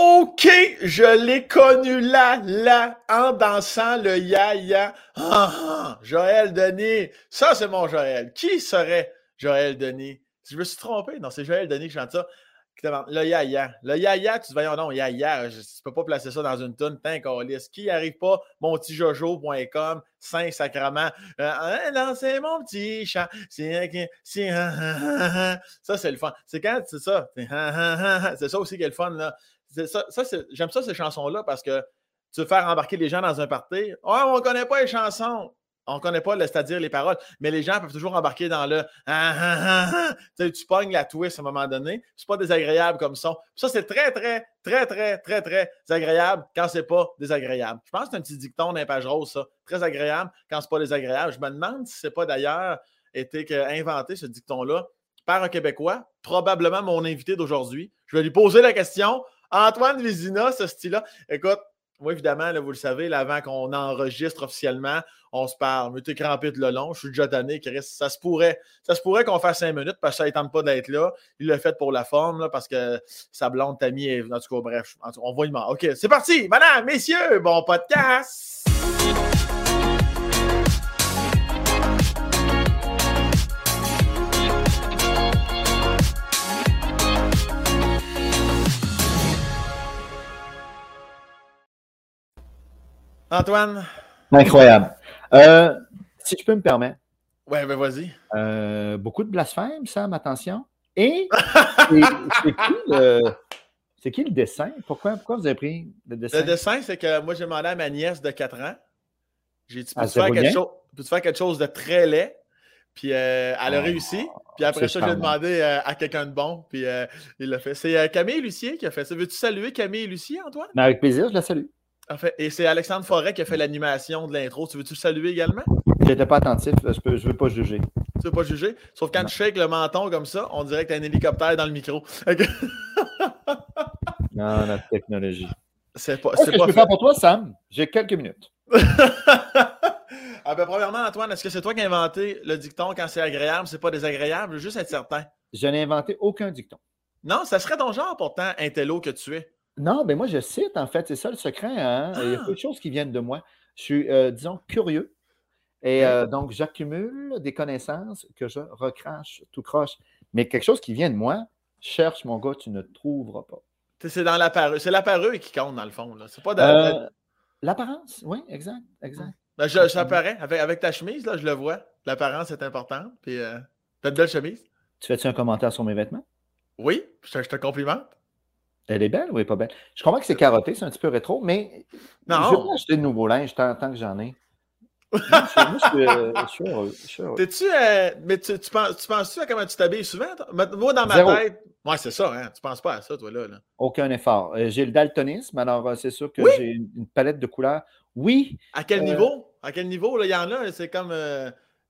OK, je l'ai connu là, là, en dansant le ya-ya. Ah, ah, Joël Denis. Ça, c'est mon Joël. Qui serait Joël Denis? Je me suis trompé, non, c'est Joël Denis qui chante ça. Le ya-ya. Le ya-ya, tu te voyons non, ya-ya. Tu peux pas placer ça dans une tonne, tant liste. Qui arrive pas, mon petit jojo.com, Saint-Sacrement. Euh, non, c'est mon petit chat. C'est, ça, c'est le fun. C'est quand, c'est ça. C'est ça aussi qui est le fun, là. Ça, j'aime ça, ces chansons-là, parce que tu veux faire embarquer les gens dans un party. Oh, on ne connaît pas les chansons. On ne connaît pas, c'est-à-dire les paroles, mais les gens peuvent toujours embarquer dans le ah, ah, ah, tu pognes la twist à un moment donné. C'est pas désagréable comme son. Ça, c'est très, très, très, très, très, très agréable quand c'est pas désagréable. Je pense que c'est un petit dicton d'un page rose, ça. Très agréable quand c'est pas désagréable. Je me demande si c'est pas d'ailleurs été inventé ce dicton-là par un Québécois, probablement mon invité d'aujourd'hui. Je vais lui poser la question. Antoine Vizina, ce style-là. Écoute, moi, évidemment, vous le savez, avant qu'on enregistre officiellement, on se parle. Mais t'es crampé de le long. Je suis déjà tanné, Chris. Ça se pourrait, ça se pourrait qu'on fasse cinq minutes parce que ça ne tente pas d'être là. Il l'a fait pour la forme, là, parce que sa blonde Tammy est. En tout cas, bref, on va y demander. OK, c'est parti. Madame, messieurs, bon podcast. Antoine? Incroyable. Euh, si tu peux me permettre. Ouais, ben vas-y. Euh, beaucoup de blasphème, Sam, attention. Et c'est qui, le dessin? Pourquoi, pourquoi vous avez pris le dessin? Le dessin, c'est que moi, j'ai demandé à ma nièce de 4 ans. J'ai dit, peux-tu faire, quelque chose, peux faire quelque chose de très laid? Puis euh, elle a ah, réussi. Puis après ça, j'ai demandé à quelqu'un de bon. Puis il l'a fait. C'est Camille Lucier qui a fait ça. Veux-tu saluer Camille Lucier, Antoine? Ben, avec plaisir, je la salue. Et c'est Alexandre Forêt qui a fait l'animation de l'intro. Tu veux-tu saluer également? Je n'étais pas attentif, je ne veux pas juger. Tu veux pas juger? Sauf quand tu shakes le menton comme ça, on dirait que tu as un hélicoptère dans le micro. non, la technologie. C'est pas, c'est pas je peux faire pour toi, Sam? J'ai quelques minutes. ah ben, premièrement, Antoine, est-ce que c'est toi qui as inventé le dicton quand c'est agréable, c'est pas désagréable? Je veux juste être certain. Je n'ai inventé aucun dicton. Non, ça serait ton genre pourtant, intello que tu es. Non, mais moi, je cite, en fait, c'est ça le secret. Hein? Il y a peu de ah! choses qui viennent de moi. Je suis, euh, disons, curieux. Et euh, donc, j'accumule des connaissances que je recrache tout croche. Mais quelque chose qui vient de moi, cherche, mon gars, tu ne trouveras pas. C'est dans l'appareil. C'est l'appareil qui compte, dans le fond. C'est pas euh, L'apparence, oui, exact, exact. Ben, je, ça paraît. Avec, avec, ta chemise, là, je le vois. L'apparence est importante. Puis, t'as de belle chemise. Tu fais-tu un commentaire sur mes vêtements? Oui, je te complimente. Elle est belle ou elle n'est pas belle? Je comprends que c'est carotté, c'est un petit peu rétro, mais non. je vais pas acheter de nouveaux linge tant, que j'en ai. Moi, je, suis, heureux. T'es-tu. Euh, mais tu, tu, penses, tu penses-tu à comment tu t'habilles souvent? Moi, dans ma tête. Ouais, c'est ça, hein? Tu penses pas à ça, toi, là. Aucun effort. Euh, j'ai le daltonisme, alors euh, c'est sûr que j'ai une, palette de couleurs. Oui. À quel niveau? À quel niveau? Il y en a, c'est comme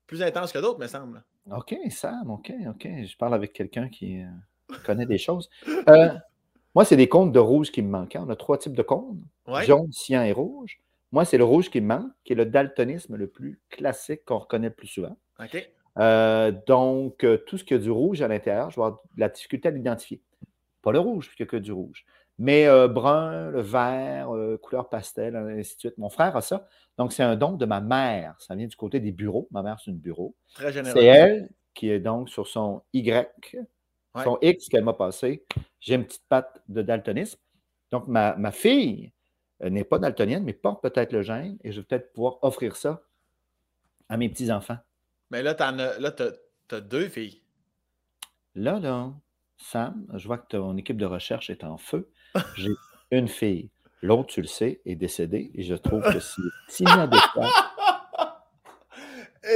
plus intense que d'autres, me semble. OK, Sam, OK, OK. Je parle avec quelqu'un qui connaît des choses. Moi, c'est des cônes de rouge qui me manquent. On a trois types de cônes jaune, cyan et rouge. Moi, c'est le rouge qui me manque, qui est le daltonisme le plus classique qu'on reconnaît le plus souvent. Euh, donc, euh, tout ce qui a du rouge à l'intérieur, je vais avoir de la difficulté à l'identifier. Pas le rouge, puisqu'il n'y a que du rouge. Mais euh, brun, le vert, couleur pastel, ainsi de suite. Mon frère a ça. Donc, c'est un don de ma mère. Ça vient du côté des bureaux. Ma mère, c'est une bureau. Très C'est elle qui est donc sur son Y, son X qu'elle m'a passé j'ai une petite patte de daltonisme. Donc, ma, fille euh, n'est pas daltonienne, mais porte peut-être le gène et je vais peut-être pouvoir offrir ça à mes petits-enfants. Mais là, tu as, deux filles. Là, là, Sam, je vois que ton équipe de recherche est en feu. J'ai une fille. L'autre, tu le sais, est décédée et je trouve que c'est inadéquat.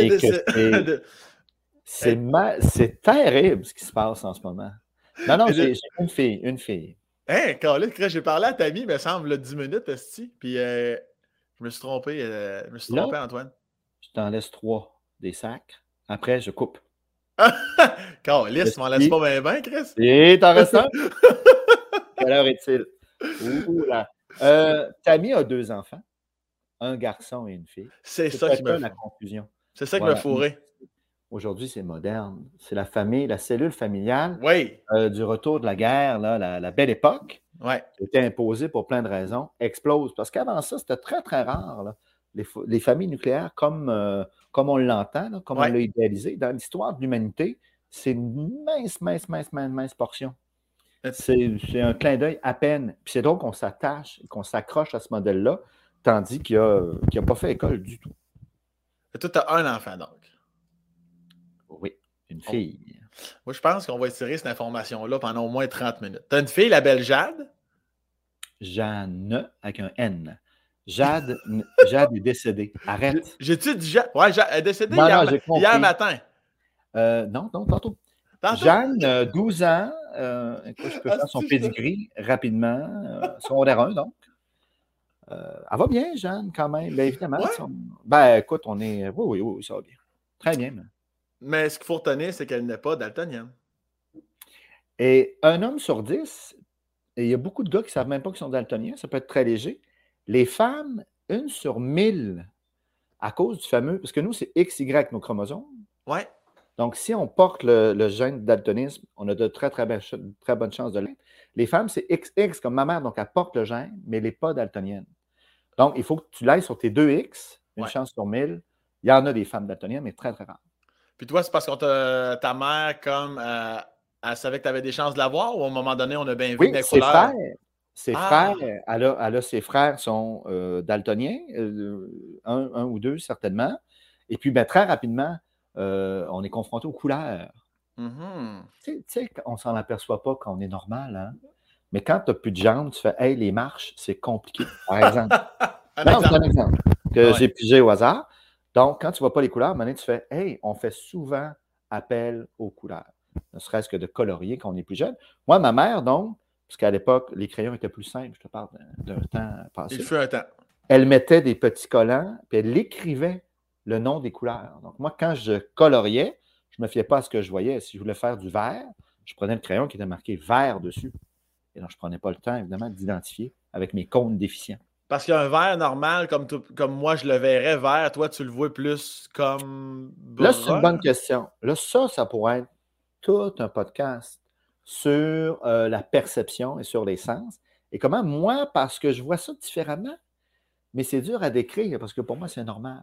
et que c'est terrible ce qui se passe en ce moment. Non, non, j'ai une fille, une fille. Hein, Carlis, j'ai parlé à ta vie, me semble, 10 minutes, Esti, puis euh, je me suis trompé, euh, je me suis trompé, Antoine. Je t'en laisse trois des sacs. Après, je coupe. Carlis, tu m'en laisses pas bien, bien, Chris? Et t'en restes un? Quelle heure est-il? Euh, Tammy a deux enfants, un garçon et une fille. C'est ça qui me la confusion. C'est ça qui me fourrait. Aujourd'hui, c'est moderne. C'est la famille, la cellule familiale oui. Euh, du retour de la guerre, là, la, belle époque. qui a été imposé pour plein de raisons, explose. Parce qu'avant ça, c'était très, très rare. Les, familles nucléaires, comme, euh, comme on l'entend, comme on l'a idéalisé, dans l'histoire de l'humanité, c'est une mince, mince, mince, mince, mince portion. C'est un clin d'œil à peine. Puis c'est donc qu'on s'attache, qu'on s'accroche à ce modèle-là, tandis qu'il n'a pas fait école du tout. Et toi, tu as un enfant, donc. Oui, une fille. Moi, je pense qu'on va étirer cette information-là pendant au moins 30 minutes. Tu as une fille, la belle Jade? Jeanne, avec un N. Jade, Jade est décédée. Arrête. J'ai-tu dit Jade? Ouais, Jade est décédée hier, matin. Euh, non, non, tantôt. Jeanne, 12 ans, euh, je peux ah, faire son pedigree rapidement, euh, secondaire 1 donc. Euh, elle va bien, Jeanne, quand même. Bien évidemment. Ben écoute, on est. Oui, oui, oui, ça va bien. Très bien. Mais ce qu'il faut retenir, c'est qu'elle n'est pas daltonienne. Et un homme sur dix, et il y a beaucoup de gars qui ne savent même pas qu'ils sont daltoniens, ça peut être très léger. Les femmes, une sur mille, à cause du fameux, parce que nous, c'est XY nos chromosomes. Ouais. Donc, si on porte le, gène daltonisme, on a de très, très, très bonnes chances de l'être. Les femmes, c'est XX comme ma mère, donc elle porte le gène, mais elle n'est pas daltonienne. Donc, il faut que tu l'ailles sur tes deux X, une chance sur mille. Il y en a des femmes daltoniennes, mais très, très rares. Puis toi, c'est parce que ta mère, comme, euh, elle savait que tu avais des chances de l'avoir ou à un moment donné, on a bien vu oui, ses frères. Ses ah! frères, elle a, ses frères sont euh, daltoniens, euh, un, ou deux certainement. Et puis, ben, très rapidement, on est confronté aux couleurs. Mm-hmm. Tu sais, on s'en aperçoit pas quand on est normal. Hein? Mais quand tu n'as plus de jambes, tu fais Hey, les marches, c'est compliqué. Par exemple. un non, c'est un exemple que j'ai pigé au hasard. Donc, quand tu ne vois pas les couleurs, maintenant, tu fais Hey, on fait souvent appel aux couleurs. Ne serait-ce que de colorier quand on est plus jeune. Moi, ma mère, donc, parce qu'à l'époque, les crayons étaient plus simples, je te parle d'un temps passé. Il fut un temps. Elle mettait des petits collants, puis elle écrivait le nom des couleurs. Donc, moi, quand je coloriais, je ne me fiais pas à ce que je voyais. Si je voulais faire du vert, je prenais le crayon qui était marqué vert dessus. Et donc, je ne prenais pas le temps, évidemment, d'identifier avec mes comptes déficients. Parce qu'un verre normal, comme, comme moi, je le verrais vert, toi, tu le vois plus comme. Là, c'est une bonne question. Là, ça, ça pourrait être tout un podcast sur euh, la perception et sur les sens. Et comment moi, parce que je vois ça différemment, mais c'est dur à décrire parce que pour moi, c'est normal.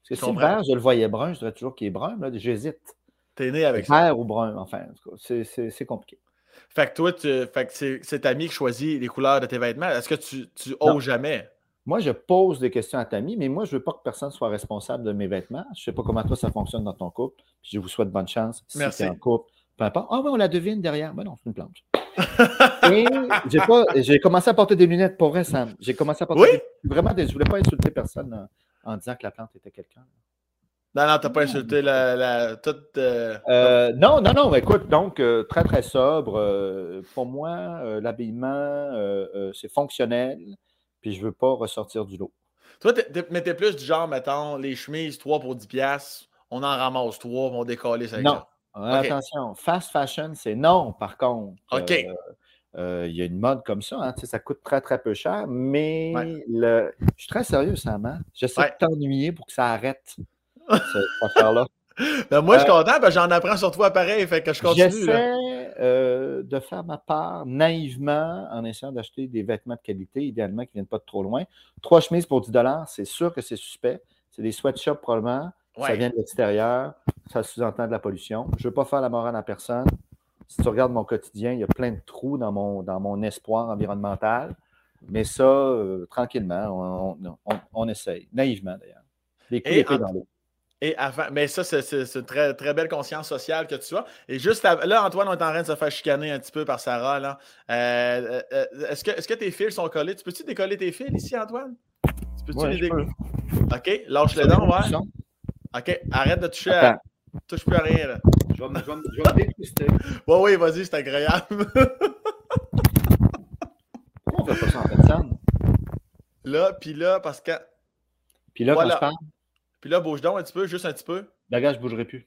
Parce que si le vert, je le voyais brun, je dirais toujours qu'il est brun. Là, j'hésite. T'es né avec ça. Vert ou brun, enfin, c'est compliqué. Fait que toi, c'est ta qui choisit les couleurs de tes vêtements. Est-ce que tu, tu oses jamais? Moi, je pose des questions à ta mais moi, je ne veux pas que personne soit responsable de mes vêtements. Je ne sais pas comment toi, ça fonctionne dans ton couple. je vous souhaite bonne chance. Si tu es en couple, peu importe. Ah oui, on la devine derrière. Mais ben non, c'est une planche. Et j'ai commencé à porter des lunettes pour vrai, Sam. J'ai commencé à porter oui? vraiment Je ne voulais pas insulter personne en disant que la plante était quelqu'un. Non, non, t'as pas insulté la, la toute. Euh, euh, non, non, non. Écoute, donc euh, très très sobre. pour moi, l'habillement c'est fonctionnel. Puis je veux pas ressortir du lot. Toi, mais t'es plus du genre, mettons, les chemises 3 pour 10 pièces, on en ramasse 3, on décoller ça. Non. Attention, fast fashion, c'est non, par contre. OK. Il y a une mode comme ça, hein, ça coûte très, très peu cher, mais le... je suis très sérieux, Sam. Hein? J'essaie de t'ennuyer pour que ça arrête cette affaire-là. Ben moi, je suis euh, content, ben j'en apprends sur toi pareil, fait que je continue. J'essaie euh, de faire ma part naïvement en essayant d'acheter des vêtements de qualité, idéalement qui ne viennent pas de trop loin. Trois chemises pour 10 c'est sûr que c'est suspect. C'est des sweatshops probablement. Ça vient de l'extérieur. Ça sous-entend de la pollution. Je ne veux pas faire la morale à personne. Si tu regardes mon quotidien, il y a plein de trous dans mon, dans mon espoir environnemental. Mais ça, euh, tranquillement, on, on, essaye. Naïvement, d'ailleurs. Des coups dans l'eau. Et avant, mais ça, c'est une très, très belle conscience sociale que tu as. Et juste là, Antoine, on est en train de se faire chicaner un petit peu par Sarah. Là. Euh, euh, euh, est-ce, que, est que tes fils sont collés? Tu peux-tu décoller tes fils ici, Antoine? Tu peux-tu les décoller? OK, lâche les dents, ouais. OK, arrête de toucher à. Touche plus à rien, là. Je vais me, je dépister. Oui, oui, vas-y, c'est agréable. Pourquoi on fait pas ça en fait, Là, puis là, parce que. Puis là, quand je parle. Puis là, bouge donc un petit peu, juste un petit peu. D'accord, je ne bougerai plus.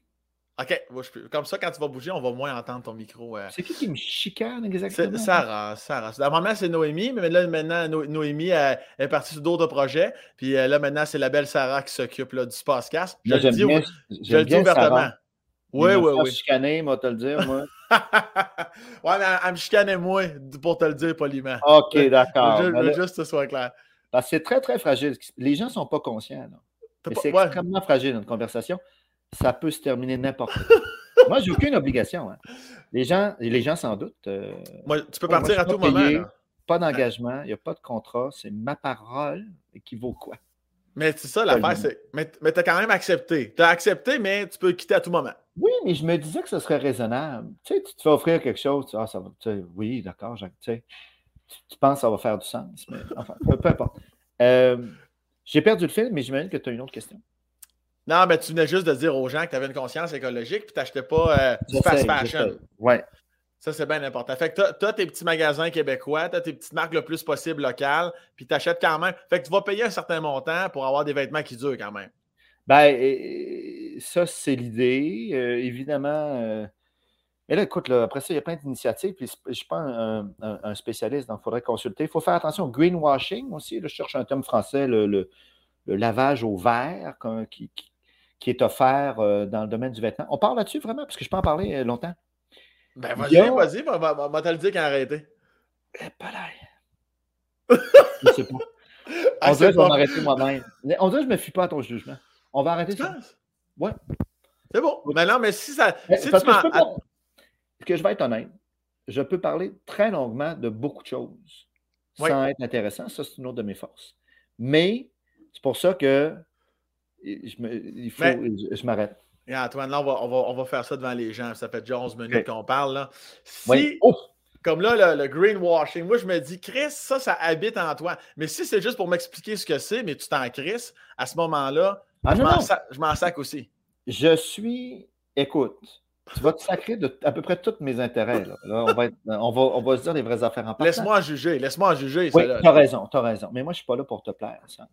OK, bouge plus. Comme ça, quand tu vas bouger, on va moins entendre ton micro. Euh. C'est qui qui me chicane exactement? Sarah, Sarah. Normalement, c'est Noémie, mais là, maintenant, Noémie elle, est partie sur d'autres projets. Puis euh, là, maintenant, c'est la belle Sarah qui s'occupe du Spacecast. Je, le dis, je le dis ouvertement. Oui, oui, oui. chicaner, moi, te le dire, moi. ouais, mais elle me chicanait moi pour te le dire poliment. OK, d'accord. Je veux juste que ce soit clair. c'est très, très fragile. Les gens ne sont pas conscients. C'est extrêmement fragile, une conversation. Ça peut se terminer n'importe quoi. moi, j'ai aucune obligation. Hein. Les gens, les gens s'en doutent. Euh, moi, tu peux partir à tout moment. Pas d'engagement, il n'y a pas de contrat. C'est ma parole qui vaut quoi? Mais c'est ça l'affaire. Mais, mais tu as quand même accepté. Tu as accepté, mais tu peux quitter à tout moment. Oui, mais je me disais que ce serait raisonnable. Tu sais, tu te fais offrir quelque chose, tu, ah, ça va, oui, d'accord, tu, sais, tu, penses que ça va faire du sens, mais enfin, peu, importe. Euh, j'ai perdu le fil, mais j'imagine que tu as une autre question. Non, mais tu venais juste de dire aux gens que tu avais une conscience écologique puis tu n'achetais pas euh, du fast fashion. Ouais. Ça, c'est bien important. Fait que tu as, tes petits magasins québécois, tu as tes petites marques le plus possible locales, puis tu achètes quand même. Fait que tu vas payer un certain montant pour avoir des vêtements qui durent quand même. Ben, ça, c'est l'idée. Euh, évidemment. Euh, mais là, écoute, après ça, il y a plein d'initiatives. Puis je ne suis pas un, spécialiste, donc il faudrait consulter. Il faut faire attention au greenwashing aussi. je cherche un terme français, le, lavage au verre qui, est offert euh, dans le domaine du vêtement. On parle là-dessus vraiment, parce que je peux en parler longtemps. Ben, vas-y, vas-y, on va te le dire quand arrêter. Eh, pas là. je sais pas. Ah, on dirait que je vais m'arrêter moi-même. On dirait que je ne me fie pas à ton jugement. On va arrêter ça? Ouais. C'est bon. Mais non, mais si ça. Si tu que je vais être honnête, je peux parler très longuement de beaucoup de choses sans être intéressant. Ça, c'est une autre de mes forces. Mais c'est pour ça que je il faut, je, m'arrête. Antoine, là, on va, on, va, faire ça devant les gens. Ça fait déjà 11 minutes qu'on parle. Là. Si, comme là, le, greenwashing, moi, je me dis, Chris, ça, ça habite en toi. Mais si c'est juste pour m'expliquer ce que c'est, mais tu t'en Chris, à ce moment-là, ah, je m'en sac aussi. Je suis. Écoute, tu vas te sacrer de à peu près tous mes intérêts. on, va on, va, se dire les vraies affaires en Laisse-moi juger, laisse-moi juger. Oui, tu as raison, tu as raison. Mais moi, je ne suis pas là pour te plaire, ça.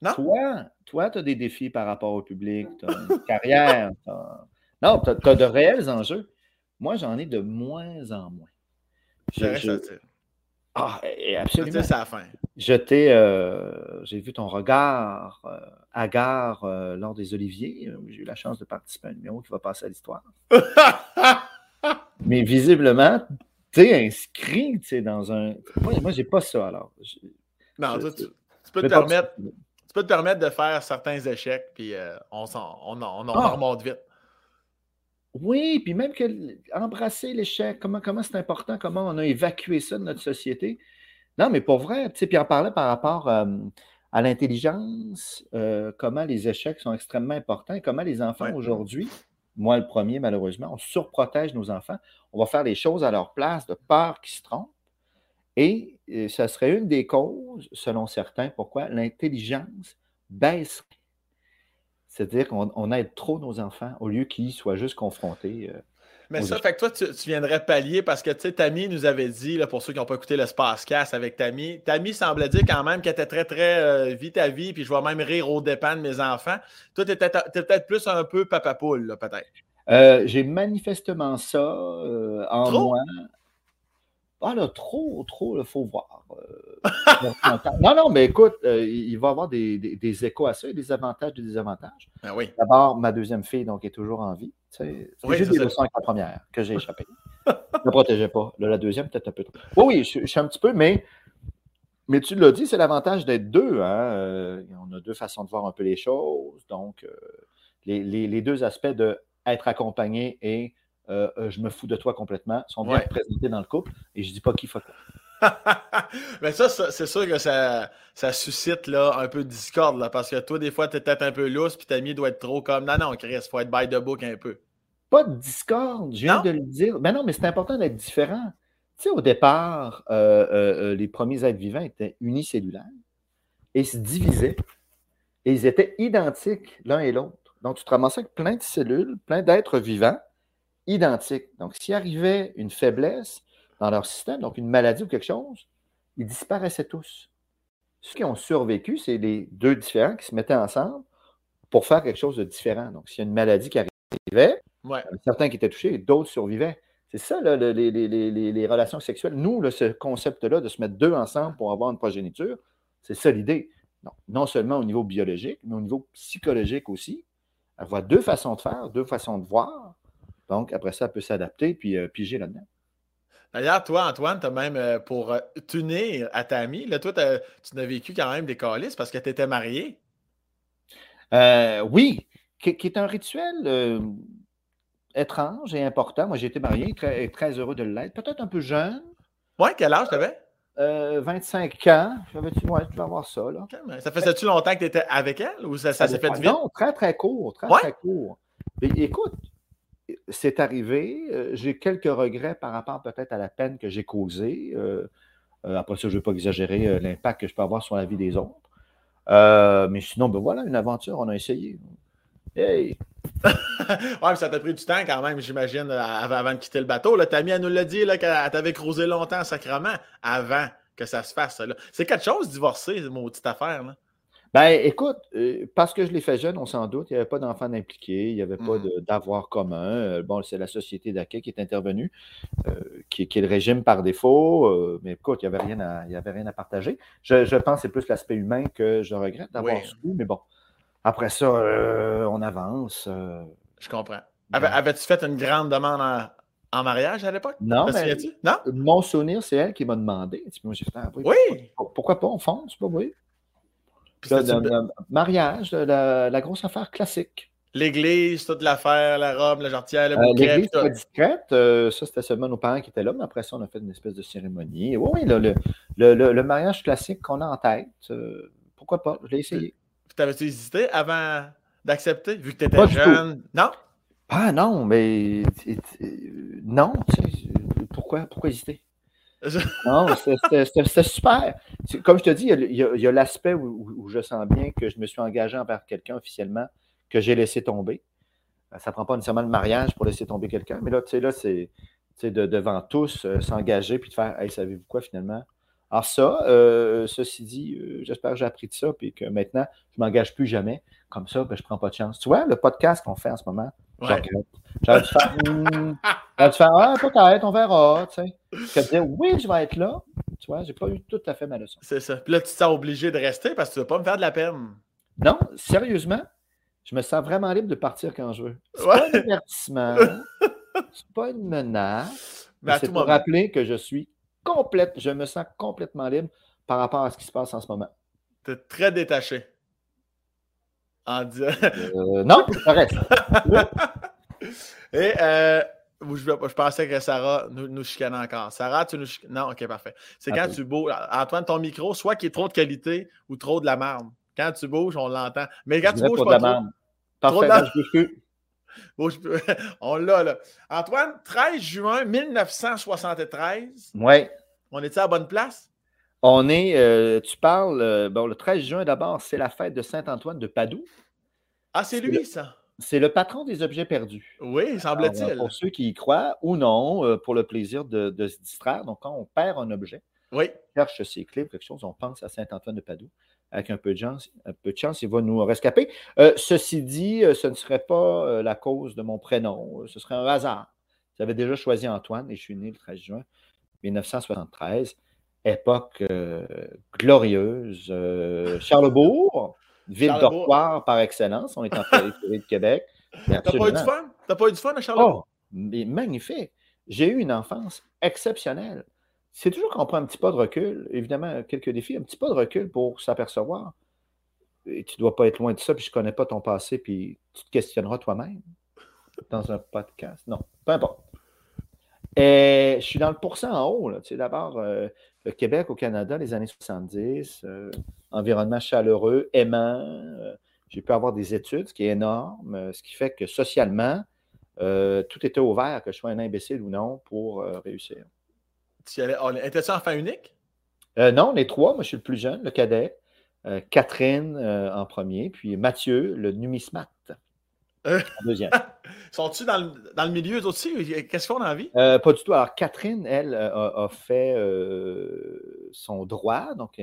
Non? Toi, toi tu as des défis par rapport au public, tu as une carrière. Non, tu as, de réels enjeux. Moi, j'en ai de moins en moins. Je, Ah, absolument. C'est la fin. Je euh, j'ai vu ton regard euh, hagard euh, lors des Oliviers. J'ai eu la chance de participer à un numéro qui va passer à l'histoire. Mais visiblement, tu es inscrit dans un. Moi, moi j'ai pas ça alors. non, tu, peux te permettre, tu peux te permettre de faire certains échecs, puis on, on, on, ah! remonte vite. Oui, puis même que embrasser l'échec, comment comment c'est important, comment on a évacué ça de notre société. Non, mais pour vrai, tu sais, puis en parlait par rapport à l'intelligence, comment les échecs sont extrêmement importants et comment les enfants aujourd'hui, moi le premier malheureusement, on surprotège nos enfants. On va faire les choses à leur place de peur qu'ils se trompent. Et, ça serait une des causes, selon certains, pourquoi l'intelligence baisse c'est-à-dire qu'on aide trop nos enfants au lieu qu'ils soient juste confrontés. Euh, mais ça, fait que toi, tu, viendrais pallier parce que, tu sais, Tammy nous avait dit, là, pour ceux qui n'ont pas écouté l'espace casse avec Tammy, Tammy semblait dire quand même qu'elle était très, très euh, vite à vie, puis je vais même rire aux dépens de mes enfants. Toi, tu es, peut-être plus un peu papa poule, peut-être. Euh, j'ai manifestement ça en moi. Ah là, trop, trop, il faut voir. Euh, non, non, mais écoute, euh, il va y avoir des, des, échos à ça, des avantages, des désavantages. Ben oui. D'abord, ma deuxième fille donc, est toujours en vie. C'est juste des leçons avec la première que j'ai échappé. ne me protégeais pas. la deuxième, peut-être un peu trop. Oui, oui, je, suis un petit peu, mais, mais tu l'as dit, c'est l'avantage d'être deux. Hein? Euh, on a deux façons de voir un peu les choses. Donc, les, les, les, deux aspects de être accompagné et euh, euh, je me fous de toi complètement, sont bien représentés dans le couple et je dis pas qui faut Mais ça, c'est sûr que ça, ça suscite là, un peu de discorde là, parce que toi, des fois, tu es peut-être un peu lousse, puis ami doit être trop comme non, non, Chris, il faut être by the book un peu. Pas de discorde, je viens de le dire. Mais non, mais c'est important d'être différent. Tu sais, au départ, euh, les premiers êtres vivants étaient unicellulaires et ils se divisaient et ils étaient identiques l'un et l'autre. Donc, tu te ramassais avec plein de cellules, plein d'êtres vivants identiques. Donc, s'il arrivait une faiblesse dans leur système, donc une maladie ou quelque chose, ils disparaissaient tous. Ceux qui ont survécu, c'est les deux différents qui se mettaient ensemble pour faire quelque chose de différent. Donc, s'il y a une maladie qui arrivait, certains qui étaient touchés, d'autres survivaient. C'est ça, les, relations sexuelles. Nous, ce concept-là de se mettre deux ensemble pour avoir une progéniture, c'est ça l'idée. Non, non seulement au niveau biologique, mais au niveau psychologique aussi. Avoir deux façons de faire, deux façons de voir, Donc, après ça, elle peut s'adapter puis piger là-dedans. D'ailleurs, toi, Antoine, tu as même pour t'unir à ta amie, là, toi, tu n'as vécu quand même des calices parce que tu étais marié. oui, qui, est un rituel étrange et important. Moi, j'ai été marié, très, très heureux de l'être. Peut-être un peu jeune. Oui, quel âge t'avais? Euh, 25 ans. J'avais-tu, ouais, tu vas voir ça. Là. ça faisait-tu longtemps que tu étais avec elle ou ça, s'est fait vite? Non, très, très court. Très, très court. écoute, c'est arrivé. Euh, j'ai quelques regrets par rapport peut-être à la peine que j'ai causée. Euh, euh, après ça, je ne vais pas exagérer l'impact que je peux avoir sur la vie des autres. mais sinon, ben voilà, une aventure, on a essayé. Hey! ouais, mais ça t'a pris du temps quand même, j'imagine, avant, de quitter le bateau. Là, elle nous l'a dit qu'elle t'avait creusé longtemps sacrement avant que ça se fasse. C'est quelque chose, divorcer, mon petite affaire. Là. Ben, écoute, euh, parce que je l'ai fait jeune, on s'en doute, il n'y avait pas d'enfants impliqués, il n'y avait pas mm. d'avoir commun. Euh, bon, c'est la société d'accueil qui est intervenue, euh, qui, est le régime par défaut. mais écoute, il n'y avait, rien à, avait rien à partager. Je, pense que c'est plus l'aspect humain que je regrette d'avoir oui. mais bon. Après ça, on avance. Je comprends. Avais-tu fait une grande demande en, mariage à l'époque? Non, mais non? Mon souvenir, c'est elle qui m'a demandé. Moi, ah, oui, Pourquoi, pas? On fonce, pas oui. Mariage, la, grosse affaire classique. L'église, toute l'affaire, la robe, la jarretière, le euh, bouquet. L'église pas discrète. ça, c'était seulement nos parents qui étaient là, mais après ça, on a fait une espèce de cérémonie. Oui, oui, le, mariage classique qu'on a en tête, pourquoi pas? Je l'ai essayé. T'avais-tu hésité avant d'accepter, vu que tu étais jeune? Non? Ah non, mais non, pourquoi, pourquoi hésiter? Non, c'était super. Comme je te dis, il y a, l'aspect où, je sens bien que je me suis engagé envers quelqu'un officiellement que j'ai laissé tomber. Ça ne prend pas nécessairement le mariage pour laisser tomber quelqu'un, mais là, tu sais, là, c'est de, devant tous euh, s'engager puis de faire Hey, savez-vous quoi finalement? Alors ça, euh, ceci dit, euh, j'espère que j'ai appris de ça, puis que maintenant, je ne m'engage plus jamais. Comme ça, ben, je ne prends pas de chance. Tu vois, le podcast qu'on fait en ce moment, ouais. j'aurais dû faire, hmm, faire, ah, peut-être, on verra, tu sais. Dire, oui, je vais être là. Tu vois, je n'ai pas eu tout à fait ma leçon. C'est ça. Puis là, tu te sens obligé de rester parce que tu ne vas pas me faire de la peine. Non, sérieusement, je me sens vraiment libre de partir quand je veux. C'est pas un avertissement, c'est pas une menace. Mais c'est pour rappeler que je suis complète, je me sens complètement libre par rapport à ce qui se passe en ce moment. Tu es très détaché. En disant. Euh, non, ça reste. Et euh, je, pensais que Sarah nous, nous chicanait encore. Sarah, tu nous chicanes. Non, ok, parfait. C'est quand tu bouges. Antoine, ton micro, soit qu'il y ait trop de qualité ou trop de la merde. Quand tu bouges, on l'entend. Mais quand tu bouges, pas de la trop, Parfait, trop de la... je on l'a, là. Antoine, 13 juin 1973. Oui. On est à la bonne place? On est, euh, tu parles, euh, bon, le 13 juin d'abord, c'est la fête de Saint-Antoine de Padoue. Ah, c'est lui, ça? C'est le patron des objets perdus. Oui, semble-t-il. Pour ceux qui y croient ou non, euh, pour le plaisir de, de, se distraire. Donc, quand on perd un objet, oui. on cherche ses clés, quelque chose, on pense à Saint-Antoine de Padoue avec un peu de chance, un peu de chance il va nous rescaper. Euh, ceci dit, euh, ce ne serait pas euh, la cause de mon prénom, ce serait un hasard. J'avais déjà choisi Antoine et je suis né le 13 juin 1973, époque glorieuse. Charlebourg, ville dortoir par excellence, on est en périphérie de Québec. T'as pas eu de fun? T'as pas eu du fun à Charlebourg? Oh, magnifique. J'ai eu une enfance exceptionnelle c'est toujours qu'on prend un petit pas de recul, évidemment, quelques défis, un petit pas de recul pour s'apercevoir. Et tu ne dois pas être loin de ça, puis je ne connais pas ton passé, puis tu te questionneras toi-même dans un podcast. Non, peu importe. Et je suis dans le pourcent en haut. Tu sais, D'abord, euh, le Québec au Canada, les années 70, euh, environnement chaleureux, aimant. Euh, j'ai pu avoir des études, ce qui est énorme, ce qui fait que socialement, tout était ouvert, que je sois un imbécile ou non, pour réussir. Tu Étais-tu enfant unique? Euh, non, les trois. Moi, je suis le plus jeune, le cadet. Euh, Catherine euh, en premier, puis Mathieu, le numismate. En deuxième. Sont-tu dans le, milieu aussi? Qu'est-ce qu'on a envie? pas du tout. Alors, Catherine, elle, a, fait son droit, donc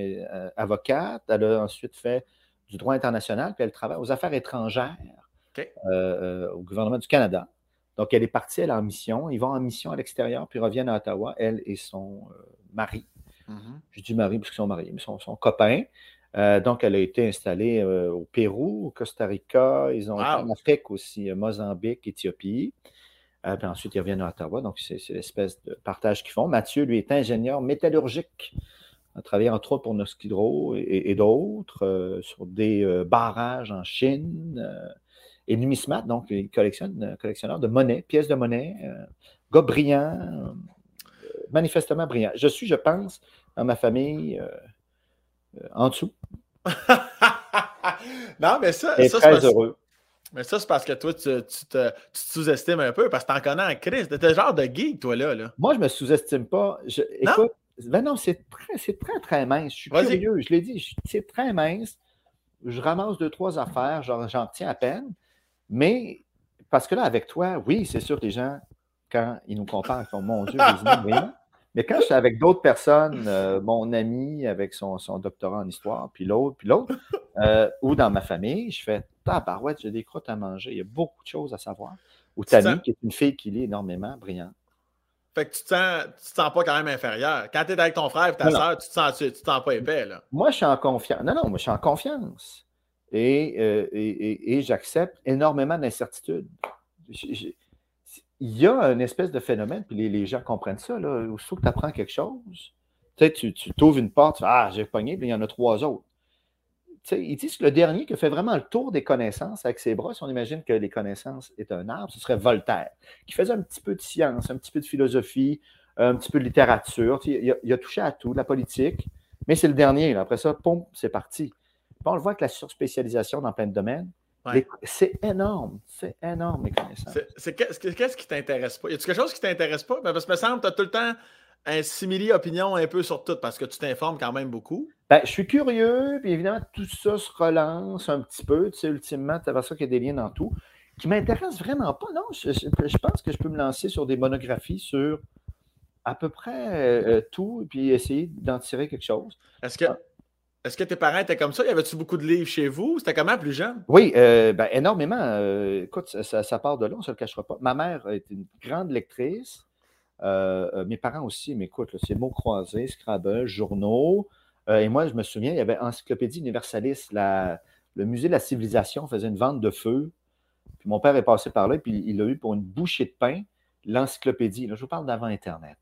avocate. Elle a ensuite fait du droit international, puis elle travaille aux affaires étrangères au gouvernement du Canada. Donc, elle est partie, elle est en mission. Ils vont en mission à l'extérieur, puis reviennent à Ottawa, elle et son euh, mari. Mm-hmm. Je dis mari parce qu'ils sont mariés, mais son, copain. Euh, donc, elle a été installée euh, au Pérou, au Costa Rica, ils ont été en Afrique aussi, Mozambique, Éthiopie. Euh, puis ensuite, ils reviennent à Ottawa. Donc, c'est l'espèce de partage qu'ils font. Mathieu, lui, est ingénieur métallurgique. Il a travaillé entre autres pour Noskidro et, d'autres euh, sur des euh, barrages en Chine. Et numismate, donc il collectionne, collectionneur de monnaie, pièces de monnaie. gars brillant, manifestement brillant. Je suis, je pense, dans ma famille, en dessous. non, mais ça, et très heureux. Mais ça, c'est parce que toi, tu, te, sous-estimes un peu, parce que t'en connais en crise. T'es le genre de geek, toi, là. là. Moi, je me sous-estime pas. Je, non? Écoute, ben non, c'est très, très, très mince. Je suis curieux, je l'ai dit, c'est très mince. Je ramasse deux, trois affaires, j'en tiens à peine. Mais, parce que là, avec toi, oui, c'est sûr que les gens, quand ils nous comparent, ils font Mon Dieu, les Mais quand je suis avec d'autres personnes, euh, mon ami avec son, doctorat en histoire, puis l'autre, puis l'autre, euh, ou dans ma famille, je fais Tabarouette, j'ai des croûtes à manger. Il y a beaucoup de choses à savoir. Ou Tammy, qui est une fille qui lit énormément, brillante. Fait que tu te sens, tu te sens pas quand même inférieur. Quand tu es avec ton frère et ta soeur, tu te sens, tu, te sens pas épais, là. Moi, je suis en confiance. Non, non, moi, je suis en confiance. Et, euh, et, j'accepte énormément d'incertitudes. Il y a une espèce de phénomène, puis les, gens comprennent ça, là. Que tu apprends quelque chose, tu t'ouvres une porte, tu fais, Ah, j'ai pogné, puis il y en a trois autres ils disent que le dernier qui fait vraiment le tour des connaissances avec ses bras, si on imagine que les connaissances est un arbre, ce serait Voltaire, qui faisait un petit peu de science, un petit peu de philosophie, un petit peu de littérature. Il a, touché à tout, la politique, mais c'est le dernier. Après ça, pom, c'est parti. On le voit avec la surspécialisation dans plein de domaines. C'est énorme, c'est énorme, les connaissances. Qu'est-ce qui t'intéresse pas? Y a quelque chose qui t'intéresse pas? Ben, parce que me semble que tu as tout le temps un simili opinion un peu sur tout parce que tu t'informes quand même beaucoup. Ben, je suis curieux, puis évidemment, tout ça se relance un petit peu. Tu sais, ultimement, tu as ça qu'il y a des liens dans tout. Qui m'intéresse vraiment pas, non. Je, pense que je peux me lancer sur des monographies sur à peu près euh, tout, puis essayer d'en tirer quelque chose. Est-ce que, ah. Est que tes parents étaient comme ça? Y avait-tu beaucoup de livres chez vous? C'était comment plus jeune? Oui, euh, ben, énormément. Euh, écoute, ça, part de là, on ne se le cachera pas. Ma mère était une grande lectrice. Euh, mes parents aussi m'écoutent. C'est mots croisés, Scrabble, journaux. Et moi, je me souviens, il y avait Encyclopédie Universalis. le musée de la civilisation faisait une vente de feu. Puis mon père est passé par là, puis il a eu pour une bouchée de pain l'encyclopédie. Là, je vous parle d'avant Internet.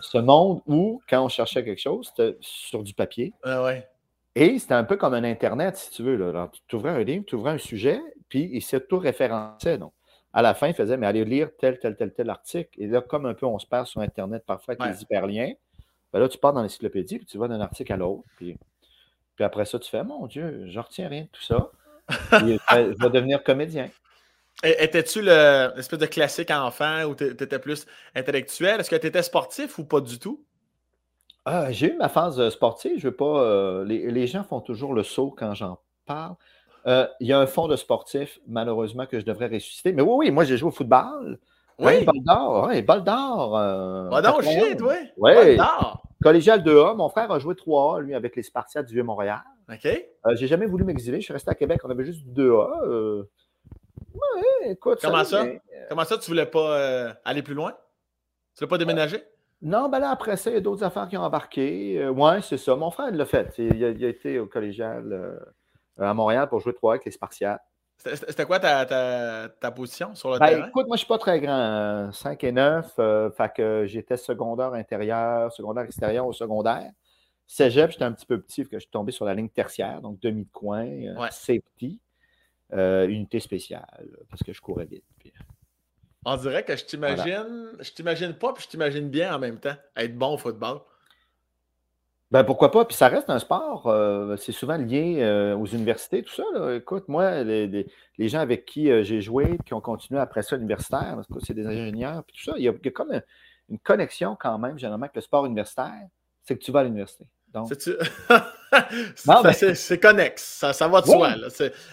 Ce monde où, quand on cherchait quelque chose, c'était sur du papier. Ah ouais. Et c'était un peu comme un Internet, si tu veux. Là. tu ouvrais un livre, tu ouvrais un sujet, puis il s'auto-référençait. Donc, à la fin, il faisait, mais allez lire tel, tel, tel, tel article. Et là, comme un peu on se perd sur Internet parfois avec les hyperliens, ben là, tu pars dans l'encyclopédie, puis tu vas d'un article à l'autre. Puis, puis après ça, tu fais, mon Dieu, je retiens rien de tout ça. puis, je vais devenir comédien. Étais-tu l'espèce de classique enfant ou tu étais plus intellectuel? Est-ce que tu étais sportif ou pas du tout? Ah, j'ai eu ma phase sportive. Je veux pas. Euh, les, les, gens font toujours le saut quand j'en parle. Euh, il y a un fonds de sportif, malheureusement, que je devrais ressusciter. Mais oui, oui, moi, j'ai joué au football. Oui. Bol d'or. Oui, bol d'or. Euh, bah shit, oui. Oui. Collégial 2A. Mon frère a joué 3A, lui, avec les Spartiates du Vieux-Montréal. OK. Euh, j'ai jamais voulu m'exiler. Je suis resté à Québec. On avait juste 2A. Euh... Ouais, écoute. Comment ça? Comment ça, tu voulais pas euh, aller plus loin? Tu voulais pas déménager? Non, ben là, après ça, il y a d'autres affaires qui ont embarqué. oui, c'est ça. Mon frère l'a fait. Il a, il a, été au collégial à Montréal pour jouer 3 avec les Spartiates. C'était quoi ta, position sur le ben, terrain? Écoute, moi, je ne suis pas très grand. 5 et 9. Euh, fait que j'étais secondaire intérieur, secondaire extérieur au secondaire. Cégep, j'étais un petit peu petit, que je suis tombé sur la ligne tertiaire, donc demi de coin, euh, safety, euh, unité spéciale, parce que je courais vite. On dirait que je t'imagine, je t'imagine pas, puis je t'imagine bien en même temps, être bon au football. Ben pourquoi pas? Puis ça reste un sport. Euh, c'est souvent lié euh, aux universités, tout ça. Écoute, moi, les, gens avec qui euh, j'ai joué, qui ont continué après ça l'universitaire, c'est des ingénieurs, puis tout ça, il y a, comme une connexion quand même, généralement, avec le sport universitaire, c'est que tu vas à l'université. C'est connexe, ça, ça, va de soi.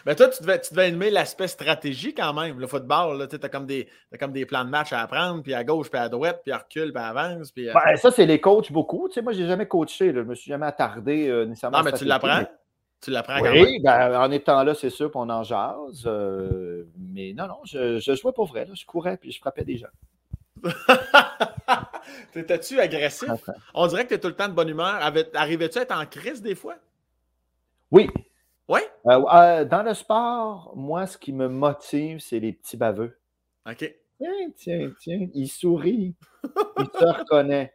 Mais toi, tu devais, tu devais aimer l'aspect stratégie quand même. Le football, tu as, comme des, comme des plans de match à apprendre, puis à gauche, puis à droite, puis à recul, puis à avance. Puis euh ben, ça, c'est les coachs beaucoup. Tu sais, moi, je n'ai jamais coaché. Là. Je ne me suis jamais attardé euh, nécessairement. Non, mais tu l'apprends. Tu l'apprends quand oui, ben, en étant là, c'est sûr qu'on en jase. Euh, mais non, non, je, je jouais pour vrai. Là. Je courais puis je frappais des gens. T'étais-tu agressif? On dirait que tu es tout le temps de bonne humeur. Arrivais-tu à être en crise des fois? Oui. Oui? Euh, euh, dans le sport, moi, ce qui me motive, c'est les petits baveux. OK. Tiens, tiens, tiens, il sourit. Il se reconnaît.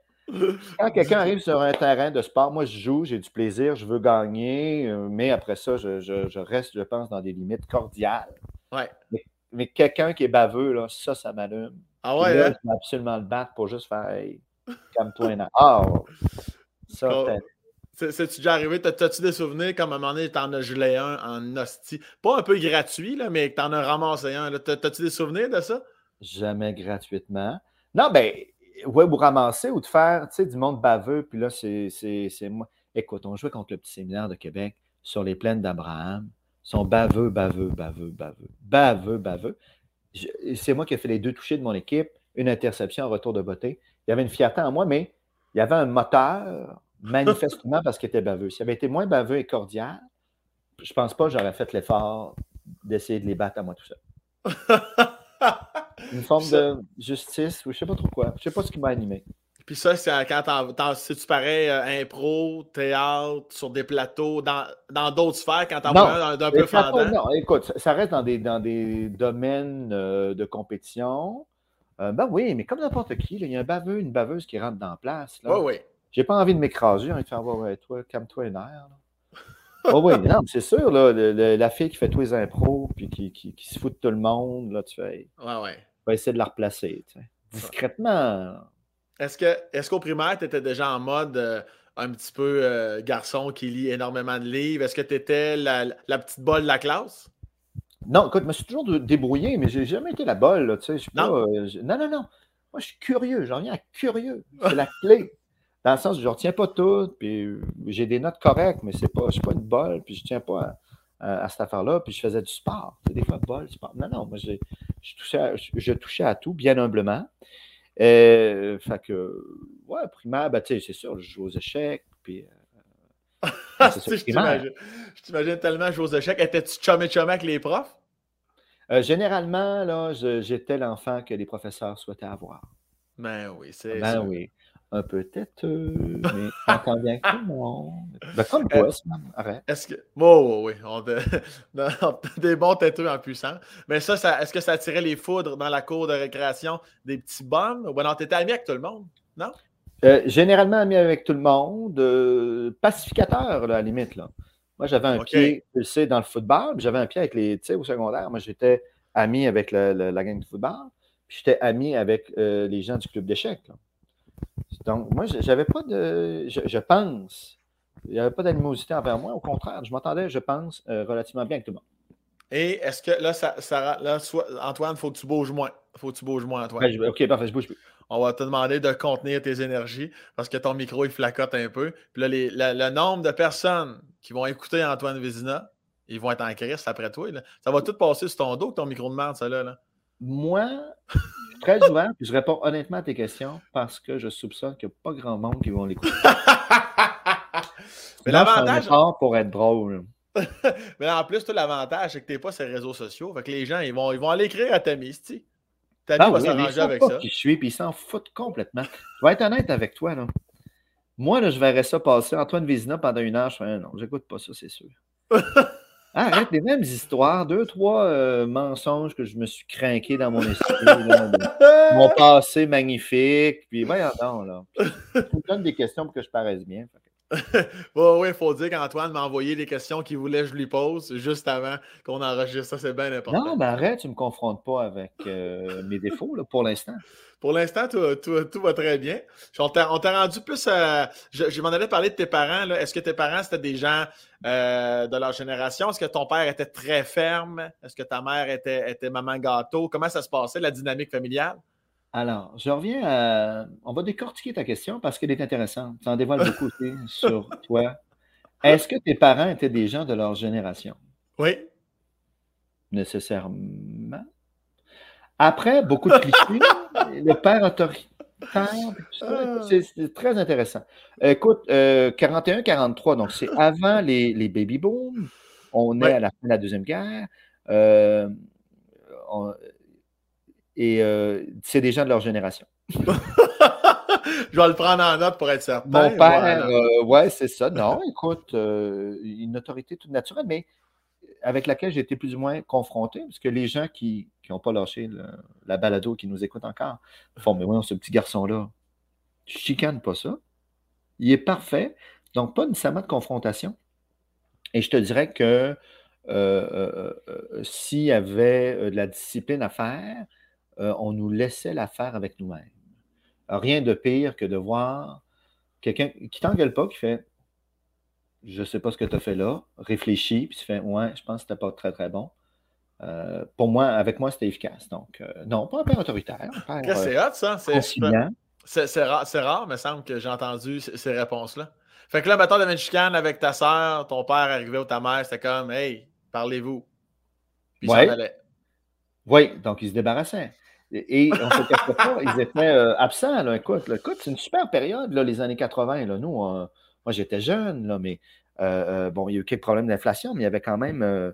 Quand quelqu'un arrive sur un terrain de sport, moi, je joue, j'ai du plaisir, je veux gagner, euh, mais après ça, je, reste, je pense, dans des limites cordiales. Ouais. Mais, quelqu'un qui est baveux, là, ça, ça m'allume. Ah ouais? Hein? Je vais absolument le battre pour juste faire hey, calme-toi. Ah! Ça, c'est-tu déjà arrivé? T'as-tu des souvenirs comme à un moment donné, t'en as gelé un en hostie? Pas un peu gratuit, là, mais t'en as ramassé un. T'as-tu des souvenirs de ça? Jamais gratuitement. Non, ben, ouais, vous ramasser ou de faire, tu sais, du monde baveux, puis là, c'est moi. Écoute, on jouait contre le petit séminaire de Québec sur les plaines d'Abraham. Ils sont baveux, baveux, baveux, baveux, baveux, baveux. C'est moi qui ai fait les deux touchés de mon équipe, une interception en retour de beauté. Il y avait une fierté en moi, mais il y avait un moteur manifestement parce qu'il était baveux. S'il avait été moins baveux et cordial, je pense pas que j'aurais fait l'effort d'essayer de les battre à moi tout seul. Une forme de justice ou je sais pas trop quoi. Je sais pas ce qui m'a animé. Puis ça, c'est quand si tu parais euh, impro, théâtre, sur des plateaux, dans d'autres sphères, quand t'en vois un, peu fendant? Non, écoute, ça reste dans des, dans des domaines euh, de compétition. Euh, ben oui, mais comme n'importe qui, il y a un baveux, une baveuse qui rentre dans la place. Oui, oui. J'ai pas envie de m'écraser, envie de faire ouais, toi, calme-toi une air. oh oui, non, c'est sûr, là, la fille qui fait tous les impros puis qui, qui, qui, se fout de tout le monde, là, tu fais. Ouais, ouais. Vas essayer de la replacer, tu sais. Discrètement. Est-ce que est-ce qu'au primaire, tu étais déjà en mode euh, un petit peu euh, garçon qui lit énormément de livres? Est-ce que tu étais la, la, petite bolle de la classe? Non, écoute, je me suis toujours débrouillé, mais j'ai jamais été la bolle, tu sais. Je suis non? Pas, euh, non, non, non. Moi, je suis curieux, j'en viens à curieux. C'est la clé. Dans le sens où je ne retiens pas tout, puis j'ai des notes correctes, mais c'est pas, je suis pas une bolle, puis je ne tiens pas à, cette affaire-là, puis je faisais du sport. Des fois bol, sport. Non, non, moi, je, touchais, à, je, touchais à tout, bien humblement. Euh, fait que, ouais, primaire, tu sais, c'est sûr, je joue aux échecs, puis. Euh, je t'imagine tellement jouer aux échecs. Étais-tu chumé chumé avec les profs? généralement, là, j'étais l'enfant que les professeurs souhaitaient avoir. Ben oui, c'est. Ben oui un peu têteux, mais entend bien que tout le monde. Ben, comme toi, arrête. Est-ce que. Oh, oui, on des bons têteux en puissance. Mais ça, ça est-ce que ça attirait les foudres dans la cour de récréation des petits bums? Ou non, t'étais ami avec tout le monde, non? Euh, généralement ami avec tout le monde. Euh, pacificateur, à la limite. Là. Moi, j'avais un pied, tu sais, dans le football, j'avais un pied avec les. Tu sais, au secondaire, moi, j'étais ami avec la gang de football, puis j'étais ami avec euh, les gens du club d'échecs. Donc, moi, j'avais pas de. Je, pense. Il n'y avait pas d'animosité envers moi. Au contraire, je m'entendais, je pense, euh, relativement bien avec tout le monde. Et est-ce que là, ça, là Antoine, faut que tu bouges moins. faut que tu bouges moins, Antoine. Ben, ok, parfait, je bouge plus. On va te demander de contenir tes énergies parce que ton micro, il flacote un peu. Puis là, le nombre de personnes qui vont écouter Antoine Vézina, ils vont être en crise après toi. Ça va tout passer sur ton dos, ton micro de merde, ça là. là. Moi, très souvent, puis je réponds honnêtement à tes questions parce que je soupçonne qu'il n'y a pas grand monde qui vont l'écouter. Mais l'avantage. pour être drôle. Mais en plus, tout l'avantage, c'est que tu n'es pas sur les réseaux sociaux. Fait que les gens, ils vont, ils vont aller écrire à ta tu Ta ah, va s'arranger avec ça. Qui je suis, puis ils s'en foutent complètement. Je vais être honnête avec toi. Là. Moi, là, je verrais ça passer. Antoine Vézina pendant une heure, je fais non, j'écoute pas ça, c'est sûr. arrête, les mêmes histoires, deux, trois euh, mensonges que je me suis craqué dans mon esprit. mon passé magnifique. Puis voyons donc, là. tu me donnes des questions pour que je paraisse bien. oui, il faut dire qu'Antoine m'a envoyé les questions qu'il voulait que je lui pose juste avant qu'on enregistre. Ça, c'est bien important. Non, mais arrête, tu ne me confrontes pas avec euh, mes défauts là, pour l'instant. Pour l'instant, tout, va très bien. On t'a rendu plus. Euh, je, m'en allais parler de tes parents. Est-ce que tes parents, c'était des gens euh, de leur génération? Est-ce que ton père était très ferme? Est-ce que ta mère était, était maman gâteau? Comment ça se passait, la dynamique familiale? Alors, je reviens à. On va décortiquer ta question parce qu'elle est intéressante. Ça en dévoile beaucoup aussi sur toi. Est-ce que tes parents étaient des gens de leur génération? Oui. Nécessairement. Après, beaucoup de clichés, le père autoritaire, c'est très intéressant. Écoute, 41-43, euh, donc c'est avant les, baby booms. On est à la fin de la Deuxième Guerre. Euh, et euh, c'est des gens de leur génération. Je vais le prendre en note pour être certain. Mon père, ouais, c'est ça. Non, écoute, une autorité toute naturelle, mais avec laquelle j'ai été plus ou moins confronté, parce que les gens qui n'ont pas lâché la balado, qui nous écoutent encore, font Mais voyons, ce petit garçon-là, tu chicanes pas ça. Il est parfait. Donc, pas nécessairement de confrontation. Et je te dirais que euh, euh, euh, s'il y avait de la discipline à faire, on nous laissait la faire avec nous-mêmes. Rien de pire que de voir quelqu'un qui t'engueule pas, qui fait Je ne sais pas ce que tu as fait là, réfléchis, puis tu fais Ouais, je pense que c'était pas très, très bon. pour moi, avec moi, c'était efficace. Donc, non, pas un père autoritaire. c'est hot, ça. C'est rare, rare, me semble, que j'ai entendu ces réponses-là. Fait que là, mettons, de chicane avec ta soeur, ton père arrivait ou ta mère, c'était comme Hey, parlez-vous. Puis ouais. Oui, donc ils se débarrassaient. Et, on ne se cache pas, ils étaient euh, absents. Là. Écoute, écoute c'est une super période, là, les années 80. Là. Nous, moi, j'étais jeune, là, mais euh, euh, bon, il y a eu quelques problèmes d'inflation, mais il y avait quand même.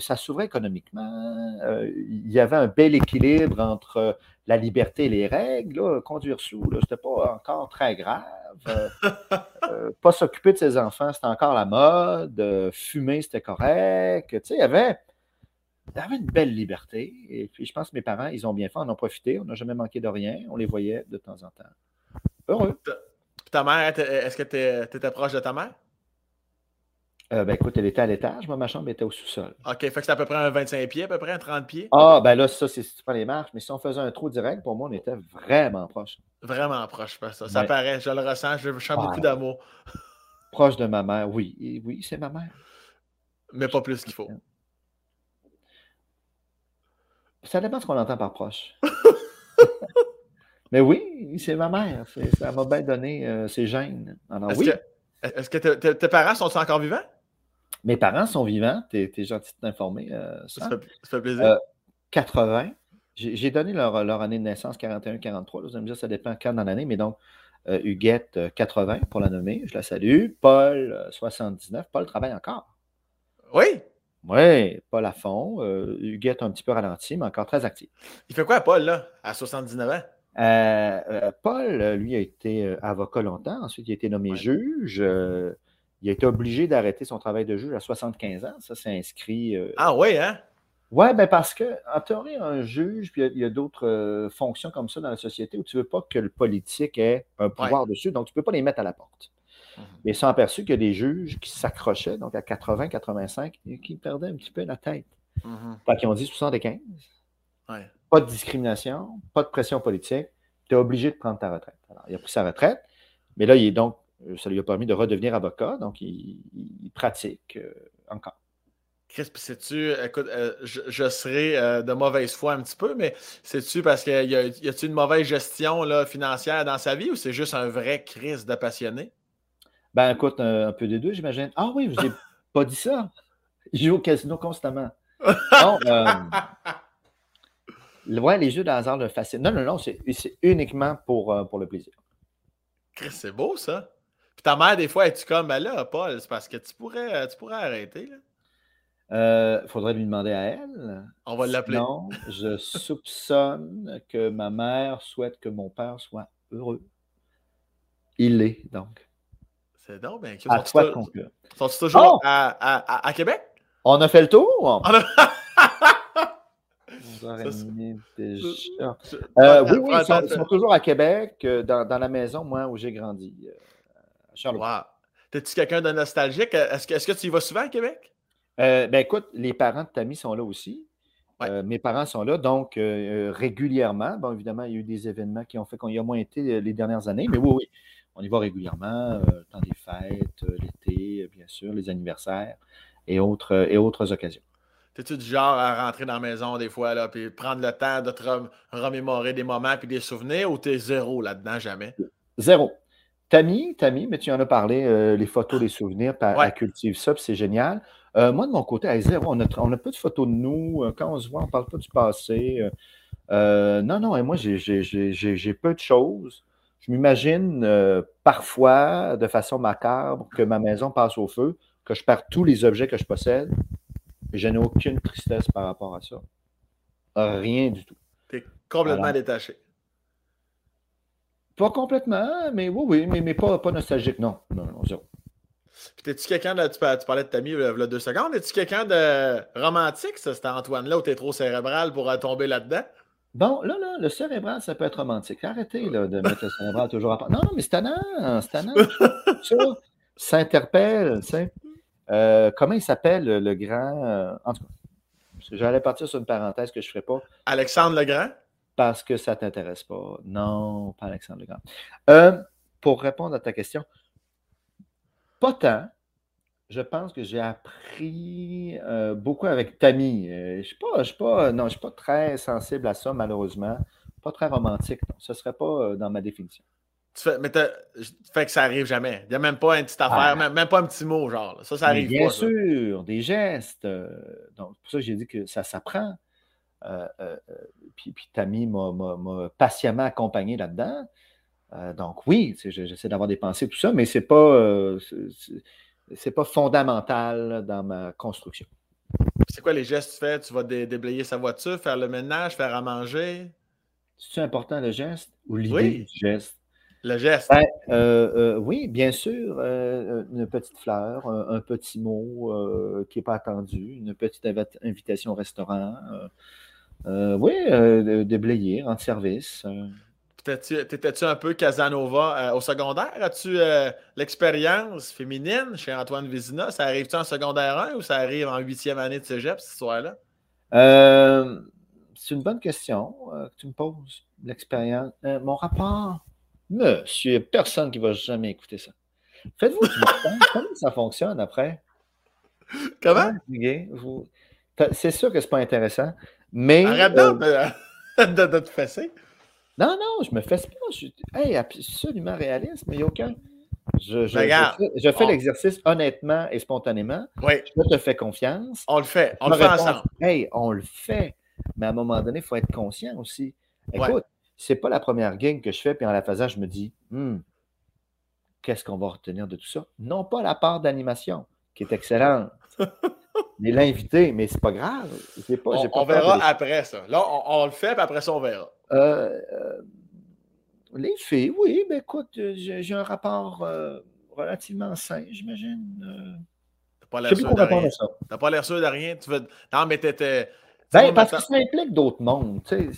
ça s'ouvrait économiquement. il y avait un bel équilibre entre la liberté et les règles. conduire sous, ce n'était pas encore très grave. pas s'occuper de ses enfants, c'était encore la mode. fumer, c'était correct. Tu sais, il y avait il avait une belle liberté. Et puis, je pense que mes parents, ils ont bien fait, en ont profité. On n'a jamais manqué de rien. On les voyait de temps en temps. Heureux. Ta mère, est-ce que tu étais proche de ta mère? Euh, ben écoute, elle était à l'étage, moi ma chambre était au sous-sol. OK, fait que c'était à peu près un 25 pieds, à peu près un 30 pieds? Ah, ben là, ça, c'est si tu prends les marches, mais si on faisait un trou direct, pour moi, on était vraiment proche. Vraiment proche, ça. Ça paraît, je le ressens, je sens beaucoup d'amour. Proche de ma mère, oui. Oui, c'est ma mère. Mais pas plus qu'il faut. Ça dépend de ce qu'on entend par proche. Mais oui, c'est ma mère. Ça m'a bien donné euh, ses gènes. Est-ce oui. que, que tes parents sont encore vivants? Mes parents sont vivants. Tu es, gentil de t'informer. Euh, ça, fait, plaisir. 80. Euh, j'ai donné leur, année de naissance, 41-43. Vous allez me dire, ça dépend quand dans l'année, mais donc, Huguette, 80 pour la nommer. Je la salue. Paul, 79. Paul travaille encore. Oui? Oui, Paul à fond. Euh, Huguette un petit peu ralenti, mais encore très actif. Il fait quoi, Paul, là, à 79 ans? Euh, euh, Paul, lui, a été avocat longtemps. Ensuite, il a été nommé juge. il a été obligé d'arrêter son travail de juge à 75 ans. Ça, c'est inscrit. Ah oui, hein? Oui, ben parce que, en théorie, un juge, puis il y a, d'autres fonctions comme ça dans la société où tu ne veux pas que le politique ait un pouvoir dessus, donc tu ne peux pas les mettre à la porte. Mais ils sont aperçus qu'il y a des juges qui s'accrochaient, donc à 80, 85, et qui perdaient un petit peu la tête. Mm Fait ont dit 75. Pas de discrimination, pas de pression politique. Tu es obligé de prendre ta retraite. Alors, il a pris sa retraite, mais là, il est donc, ça lui a permis de redevenir avocat, donc il, pratique euh, encore. Chris, puis sais-tu, écoute, euh, je, serai euh, de mauvaise foi un petit peu, mais sais-tu parce qu'il y a-t-il une mauvaise gestion là, financière dans sa vie ou c'est juste un vrai Chris de passionné? Ben, écoute, un, peu des deux, j'imagine. Ah oui, vous n'avez pas dit ça. Il joue au casino constamment. Non, euh, ouais, les jeux de hasard le fascinent. Non, non, non, c'est uniquement pour, euh, pour le plaisir. C'est beau, ça. Puis ta mère, des fois, es-tu comme, ben là, Paul, c'est parce que tu pourrais, tu pourrais arrêter, là? Euh, faudrait lui demander à elle. On va l'appeler. Non, je soupçonne que ma mère souhaite que mon père soit heureux. Il l'est, donc. C'est donc bien À toi de conclure. Sont-ils toujours oh! à, à, à, Québec? On a fait le tour? On a... Euh, oui, oui, ils sont, toujours à Québec, euh, dans, dans, la maison, moi, où j'ai grandi, euh, Charlotte. T'es-tu quelqu'un de nostalgique? Est-ce que, est que, tu y vas souvent à Québec? ben écoute, les parents de Tammy sont là aussi. mes parents sont là, donc régulièrement. Bon, évidemment, il y a eu des événements qui ont fait qu'on y a moins été les dernières années, mais oui, oui, on y va régulièrement, euh, temps des fêtes, euh, l'été, euh, bien sûr, les anniversaires et autres, et autres occasions. T'es-tu du genre à rentrer dans la maison des fois, là, puis prendre le temps de te remémorer des moments puis des souvenirs ou t'es zéro là-dedans, jamais? Zéro. Tammy, Tammy, mais tu en as parlé, les photos, les souvenirs, puis elle cultive ça, c'est génial. moi, de mon côté, à zéro, on a, on a peu de photos de nous. quand on se voit, on ne parle pas du passé. non, non, et moi, j'ai peu de choses. Je m'imagine euh, parfois, de façon macabre, que ma maison passe au feu, que je perds tous les objets que je possède, et je n'ai aucune tristesse par rapport à ça. Rien du tout. Tu es complètement détaché. Pas complètement, mais oui, oui, mais, mais pas, pas nostalgique, non. Non, non, zéro. Puis t'es-tu quelqu'un de. Tu, parlais de Tammy il y a deux secondes. Es-tu quelqu'un de romantique, ça, cet Antoine-là, où t'es trop cérébral pour tomber là-dedans? Bon, là, là, le cérébral, ça peut être romantique. Arrêtez là, de mettre le cérébral toujours à part. Non, mais c'est tannant, c'est tannant. ça s'interpelle, tu sais. Euh, comment il s'appelle, le grand. Euh, en tout cas, j'allais partir sur une parenthèse que je ne ferai pas. Alexandre Legrand? Parce que ça ne t'intéresse pas. Non, pas Alexandre Legrand. Euh, pour répondre à ta question, pas tant. Je pense que j'ai appris beaucoup avec Tammy. je ne suis, pas, suis, pas, non, je suis pas très sensible à ça, malheureusement. Pas très romantique. Ce ne serait pas dans ma définition. Tu fais, mais fait que ça arrive jamais. Il n'y a même pas une petite affaire, ah. même, pas un petit mot, genre. Ça, ça arrive bien pas. Bien sûr, des gestes. Euh, donc, pour ça que j'ai dit que ça s'apprend. Euh, euh, puis, puis Tammy m'a patiemment accompagné là-dedans. donc, oui, j'essaie d'avoir des pensées, tout ça, mais ce n'est pas, c'est pas fondamental dans ma construction. C'est quoi les gestes que tu fais? Tu vas déblayer sa voiture, faire le ménage, faire à manger? C'est important le geste? Ou l'idée du geste? Le geste. Ben, euh, euh, oui, bien sûr. Euh, une petite fleur, un, petit mot qui n'est pas attendu, une petite invitation au restaurant. oui, déblayer, rendre service. T'étais-tu un peu Casanova au secondaire? As-tu l'expérience féminine chez Antoine Vézina? Ça arrive-tu en secondaire 1 ou ça arrive en huitième année de cégep, cette histoire-là? c'est une bonne question que tu me poses, l'expérience. mon rapport Monsieur, personne qui va jamais écouter ça. Faites-vous comment ça fonctionne après? Comment? C'est sûr que c'est pas intéressant, mais. Arrête euh, de, de, te fesser. Non, non, je me fesse pas. Je suis absolument réaliste, mais il n'y a aucun. Je, je, fais, l'exercice honnêtement et spontanément. Oui. Je te fais confiance. On le fait. On le fait ensemble. Hey, on le fait. Mais à un moment donné, il faut être conscient aussi. Écoute, c'est pas la première game que je fais, puis en la faisant, je me dis, hmm, qu'est-ce qu'on va retenir de tout ça? Non pas la part d'animation, qui est excellente. mais l'invité, mais c'est pas grave. Pas, on, verra après ça. Là, on, le fait, puis après ça, on verra. Euh, euh, les filles, oui, mais écoute, j'ai un rapport euh, relativement sain, j'imagine. T'as pas l'air sûr de rien. T'as pas l'air sûr de rien. Tu veux... Non, mais t'étais ben, parce que ça implique d'autres mondes. Tu,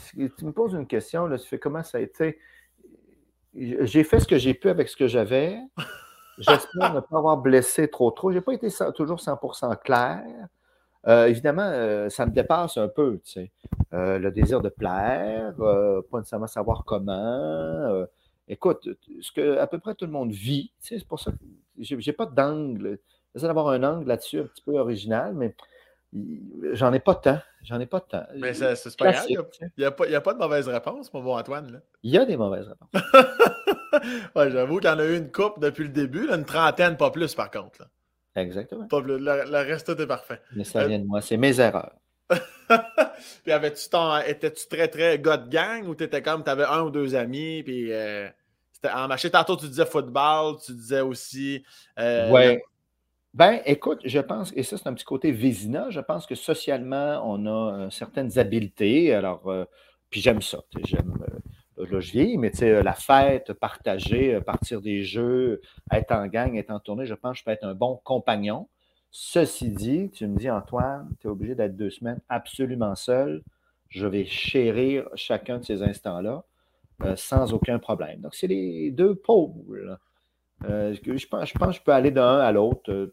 me poses une question, là, tu fais comment ça a été? J'ai fait ce que j'ai pu avec ce que j'avais. J'espère ne pas avoir blessé trop trop. Je n'ai pas été toujours 100% clair. Euh, évidemment, euh, ça me dépasse un peu, tu sais. Euh, le désir de plaire, pas nécessairement savoir comment. écoute, ce que à peu près tout le monde vit, c'est pour ça que j'ai pas d'angle. J'essaie d'avoir un angle là-dessus un petit peu original, mais J'en ai pas temps. J'en ai pas temps. Mais c'est pas grave. Il n'y a, pas de mauvaise réponse, mon bon Antoine. Il y a des mauvaises réponses. ouais, J'avoue qu'il y en a eu une coupe depuis le début, une trentaine, pas plus par contre. Exactement. Pas plus. Le, reste, est parfait. Mais ça vient de moi. C'est mes erreurs. puis avais-tu étais-tu très très de gang ou t'étais comme t'avais un ou deux amis puis euh, c'était en marché tantôt tu disais football tu disais aussi euh, ouais ben, écoute, je pense, et ça, c'est un petit côté Vézina, je pense que socialement, on a euh, certaines habiletés. Alors, euh, puis j'aime ça. J'aime, euh, vieillis, mais tu sais, la fête, partager, partir des jeux, être en gang, être en tournée, je pense que je peux être un bon compagnon. Ceci dit, tu me dis, Antoine, tu es obligé d'être deux semaines absolument seul. Je vais chérir chacun de ces instants-là sans aucun problème. Donc, c'est les deux pôles. Euh, je, pense, je pense que je peux aller d'un à l'autre euh,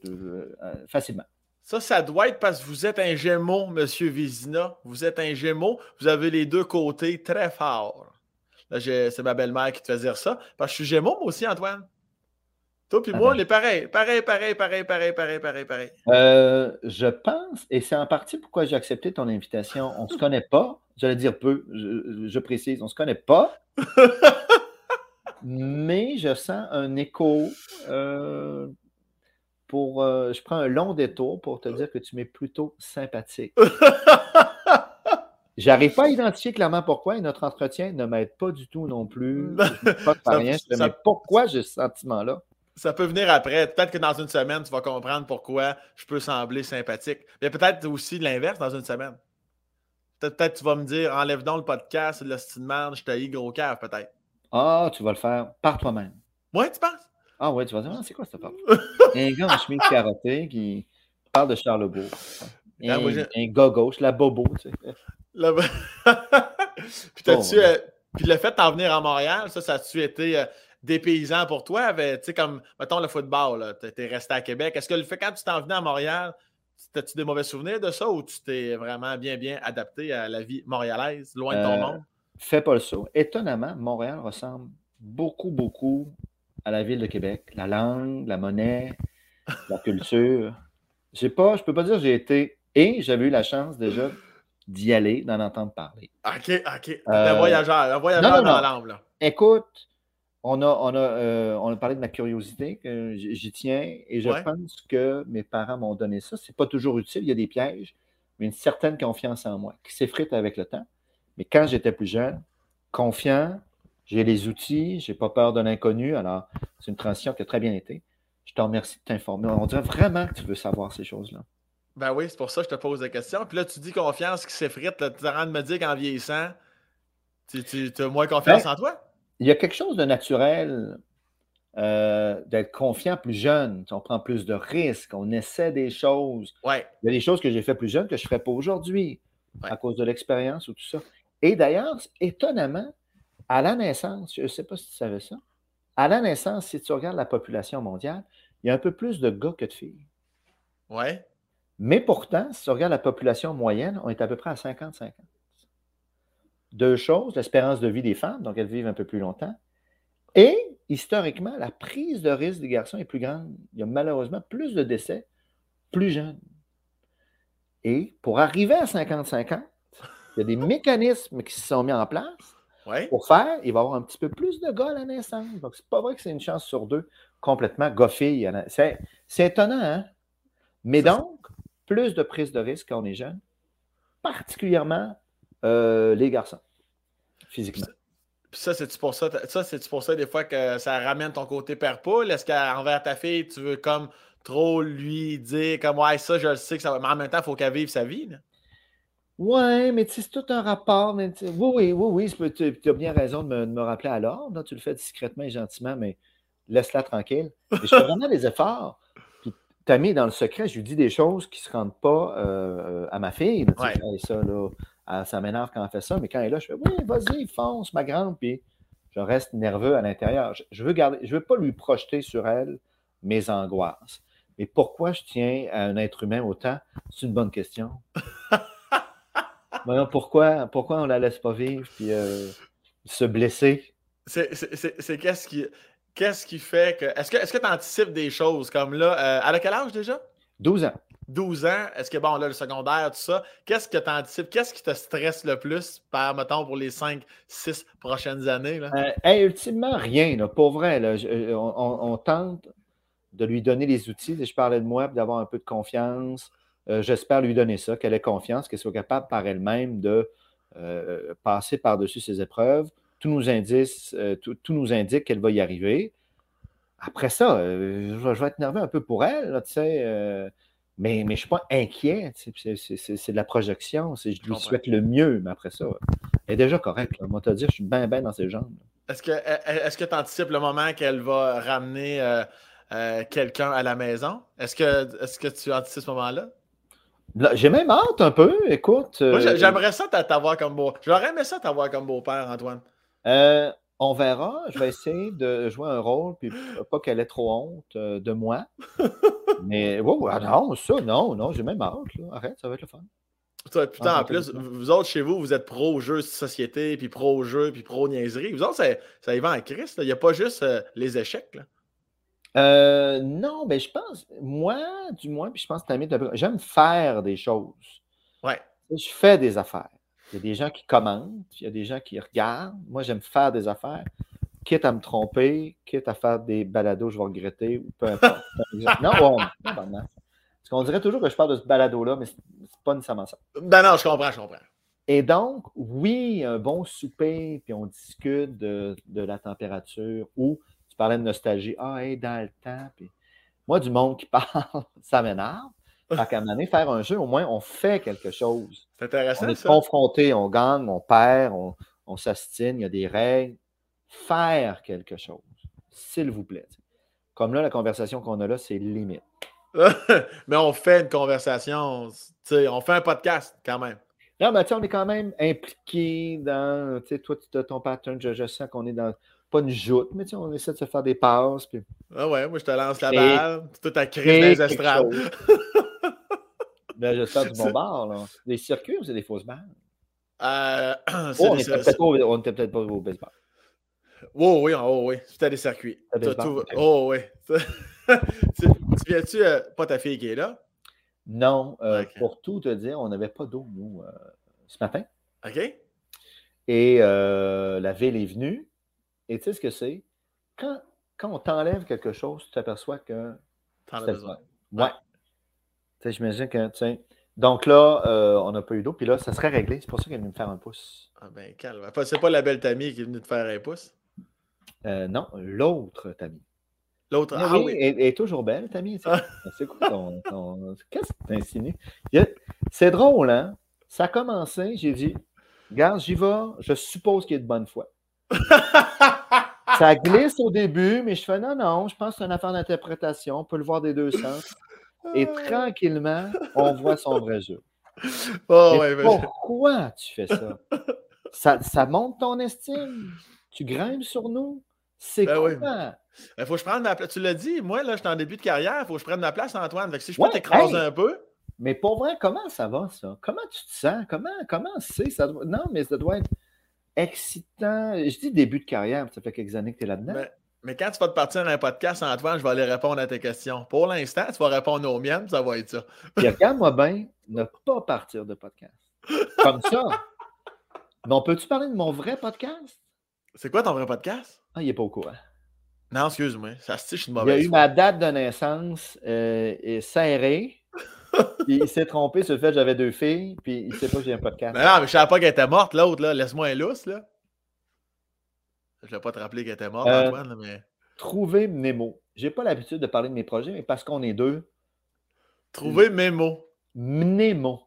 euh, facilement. Ça, ça doit être parce que vous êtes un gémeau, Monsieur Vizina. Vous êtes un gémeau. Vous avez les deux côtés très forts. Là, c'est ma belle-mère qui te fait dire ça. Parce que je suis gémeau, moi aussi, Antoine. Toi puis ah moi, ben. on est pareil. Pareil, pareil, pareil, pareil, pareil, pareil, pareil. je pense, et c'est en partie pourquoi j'ai accepté ton invitation. On ne se connaît pas. J'allais dire peu, je, je précise, on ne se connaît pas. mais je sens un écho euh, pour. Euh, je prends un long détour pour te dire que tu m'es plutôt sympathique. J'arrive pas à identifier clairement pourquoi et notre entretien ne m'aide pas du tout non plus. Pas ça, rien, mais pourquoi j'ai ce sentiment-là? Ça peut venir après. Peut-être que dans une semaine, tu vas comprendre pourquoi je peux sembler sympathique. Mais peut-être aussi l'inverse dans une semaine. Peut-être que tu vas me dire enlève donc le podcast, le de je t'ai gros cœur, peut-être. Ah, tu vas le faire par toi-même. Oui, tu penses? Ah ouais, tu vas dire, ah, c'est quoi cette parole? un gars en chemise carottée qui parle de Charlebourg. Un, un gars gauche, la bobo, tu sais. puis, euh, puis le fait d'en venir à Montréal, ça, ça a-tu été euh, dépaysant pour toi? Tu sais, comme, mettons, le football, tu es resté à Québec. Est-ce que le fait quand tu t'en venais à Montréal, as-tu des mauvais souvenirs de ça ou tu t'es vraiment bien, bien adapté à la vie montréalaise, loin de ton euh, monde? Fais pas le saut. Étonnamment, Montréal ressemble beaucoup, beaucoup à la ville de Québec. La langue, la monnaie, la culture. J'ai pas, je peux pas dire que j'ai été. Et j'avais eu la chance déjà d'y aller, d'en entendre parler. OK, OK. un euh, voyageur, un voyageur dans l'âme. Écoute, on a, on, a, euh, on a parlé de ma curiosité, que j'y tiens, et je pense que mes parents m'ont donné ça. C'est pas toujours utile, il y a des pièges, mais une certaine confiance en moi qui s'effrite avec le temps. Mais quand j'étais plus jeune, confiant, j'ai les outils, j'ai pas peur de l'inconnu. Alors, c'est une transition qui a très bien été. Je te remercie de t'informer. On dirait vraiment que tu veux savoir ces choses-là. Ben oui, c'est pour ça que je te pose la question. Puis là, tu dis confiance qui s'effrite. Tu es en train de me dire qu'en vieillissant, tu, as moins confiance ben, en toi? Il y a quelque chose de naturel euh, d'être confiant plus jeune. On prend plus de risques, on essaie des choses. Ouais. Il y a des choses que j'ai fait plus jeune que je ne ferais pas aujourd'hui à cause de l'expérience ou tout ça. Et d'ailleurs, étonnamment, à la naissance, je ne sais pas si tu savais ça, à la naissance, si tu regardes la population mondiale, il y a un peu plus de gars que de filles. Ouais. Mais pourtant, si tu regardes la population moyenne, on est à peu près à 50-50. Deux choses, l'espérance de vie des femmes, donc elles vivent un peu plus longtemps. Et historiquement, la prise de risque des garçons est plus grande. Il y a malheureusement plus de décès plus jeunes. Et pour arriver à 50-50, il y a des mécanismes qui se sont mis en place pour faire, il va y avoir un petit peu plus de gars à la naissance. Donc, c'est pas vrai que c'est une chance sur deux complètement goffée. C'est, c'est étonnant, hein? Mais donc, plus de prise de risque quand on est jeune, particulièrement euh, les garçons, physiquement. ça, c'est-tu pour ça, ça c'est pour ça des fois que ça ramène ton côté père poule? Est-ce qu'envers ta fille, tu veux comme trop lui dire comme ouais, ça, je le sais que ça va. Mais en même temps, il faut qu'elle vive sa vie. Là. Ouais, mais c'est tout un rapport. Mais oui, oui, oui, oui, tu as bien raison de me, rappeler à l'ordre. Tu le fais discrètement et gentiment, mais laisse-la tranquille. je fais vraiment des efforts. Mis dans le secret, je lui dis des choses qui ne se rendent pas euh, à ma fille. ça, là, ça m'énerve quand elle fait ça, mais quand elle est là, je fais Oui, vas-y, fonce, ma grande. Puis je reste nerveux à l'intérieur. Je, veux garder, je veux pas lui projeter sur elle mes angoisses. Mais pourquoi je tiens à un être humain autant? C'est une bonne question. pourquoi, pourquoi on la laisse pas vivre puis euh, se blesser? C'est qu'est-ce qui, qu'est-ce qui fait que. Est-ce que tu anticipes des choses comme là? Euh, à quel âge déjà? 12 ans. 12 ans, est-ce que bon, là, le secondaire, tout ça, qu'est-ce que tu anticipes? Qu'est-ce qui te stresse le plus, par, mettons, pour les 5, 6 prochaines années? Là? Euh, ultimement, rien, là, pour vrai. Là, on, tente de lui donner les outils. Je parlais de moi, d'avoir un peu de confiance, euh, j'espère lui donner ça, qu'elle ait confiance, qu'elle soit capable par elle-même de euh, passer par-dessus ses épreuves. Tout nous, indique, euh, tout, nous indique qu'elle va y arriver. Après ça, je, vais être nerveux un peu pour elle, tu sais, mais, mais je ne suis pas inquiet. C'est de la projection. Je lui souhaite le mieux, mais après ça, elle est déjà correcte. Moi, te dire, je suis bien, bien dans ses jambes. Est-ce que est tu anticipes le moment qu'elle va ramener quelqu'un à la maison? Est-ce que, est que tu anticipes ce moment-là? J'ai même hâte un peu, écoute. Moi, euh, j'aimerais ça t'avoir comme beau. J'aurais aimé ça t'avoir comme beau-père, Antoine. Euh, on verra. Je vais essayer de jouer un rôle, puis pas qu'elle ait trop honte euh, de moi. Mais non, ça, non, non, j'ai même hâte. Arrête, ça va être le fun. putain, en plus, vous autres, chez vous, vous êtes pro-jeu de société, puis pro-jeu, puis pro-niaiserie. Vous autres, ça, ça y va en Christ. Il n'y a pas juste les échecs. Là. Euh, non, mais je pense, moi, du moins, puis je pense que tu j'aime faire des choses. Ouais. Je fais des affaires. Il y a des gens qui commentent, il y a des gens qui regardent. Moi, j'aime faire des affaires. Quitte à me tromper, quitte à faire des balados, je vais regretter, ou peu importe. non, bon, non, Parce qu'on dirait toujours que je parle de ce balado-là, mais c'est pas nécessairement ça. Ben non, je comprends, je comprends. Et donc, oui, un bon souper, puis on discute de, de la température, ou parlais de nostalgie. Ah, hey, dans le temps. Puis... Moi, du monde qui parle, ça m'énerve. Fait qu'à un moment donné, faire un jeu, au moins, on fait quelque chose. C'est intéressant. On est confronté, on gagne, on perd, on, on s'astine, il y a des règles. Faire quelque chose, s'il vous plaît. Comme là, la conversation qu'on a là, c'est limite. mais on fait une conversation, on fait un podcast quand même. Non, mais on est quand même impliqué dans, tu sais, toi, tu as ton pattern, je, sens qu'on est dans, pas une joute, mais on essaie de se faire des passes. Puis... Ah ouais, moi, je te lance la balle, tout à crise des estrades. ben, j'espère du bon bar, là. Des circuits ou c'est des fausses balles? Euh, oh, on n'était peut-être peut pas au baseball. Oh oui, oh oui, c'était des circuits. Oh oui. tu, viens-tu, euh, pas ta fille qui est là? Non, euh, pour tout te dire, on n'avait pas d'eau, nous, ce matin. OK. Et la ville est venue. Et tu sais ce que c'est? Quand, quand on t'enlève quelque chose, tu t'aperçois que. T'en as besoin. Ouais. Sais, j'imagine que. Donc là, on n'a pas eu d'eau, puis là, ça serait réglé. C'est pour ça qu'elle est venue me faire un pouce. Ah ben, calme. C'est pas la belle Tammy qui est venue te faire un pouce? non, l'autre Tammy. L'autre, ah, oui, Elle, est toujours belle, Tammy. Ah. C'est quoi ton. Qu'est-ce que tu insinues? C'est drôle, hein? Ça a commencé, j'ai dit, regarde, j'y vais, je suppose qu'il est de bonne foi. ça glisse au début, mais je fais non, non, je pense que c'est une affaire d'interprétation, on peut le voir des deux sens. Et ah. tranquillement, on voit son vrai jeu. Oh, pourquoi tu fais ça? ça? Ça monte ton estime? Tu grimpes sur nous? C'est ben quoi? Il ben, faut que je prenne ma place. Tu l'as dit, moi, là, je suis en début de carrière, il faut que je prenne ma place, Antoine. Fait que si je peux t'écraser un peu. Mais pour vrai, comment ça va, ça? Comment tu te sens? Comment comment c'est? Ça Non, mais ça doit être excitant. Je dis début de carrière, ça fait quelques années que tu es là-dedans. Mais, quand tu vas te partir dans un podcast, Antoine, je vais aller répondre à tes questions. Pour l'instant, tu vas répondre aux miennes, ça va être ça. Puis regarde-moi bien, ne pas partir de podcast. Comme ça. Mais on peut-tu parler de mon vrai podcast? C'est quoi ton vrai podcast? Ah, il n'est pas au courant. Non, excuse-moi. Ça se je suis Il a eu ma date de naissance euh, serrée. il s'est trompé sur le fait que j'avais deux filles, puis il sait pas que j'ai un podcast. Mais non, mais je savais pas qu'elle était morte, l'autre, là. Laisse-moi un lousse, là. Je ne vais pas te rappeler qu'elle était morte, euh, Antoine, mais. Trouver Nemo. J'ai pas l'habitude de parler de mes projets, mais parce qu'on est deux. Trouver Memo. Nemo.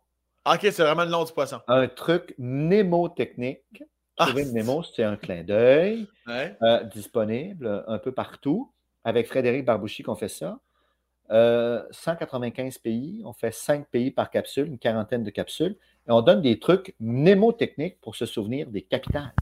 Ok, c'est vraiment le nom du poisson. Un truc mnémotechnique ah. Trouver Nemo, c'est un clin d'œil euh, disponible un peu partout. Avec Frédéric Barbouchi qu'on fait ça. 195 euh, pays, on fait 5 pays par capsule, une quarantaine de capsules, et on donne des trucs mnémotechniques pour se souvenir des capitales.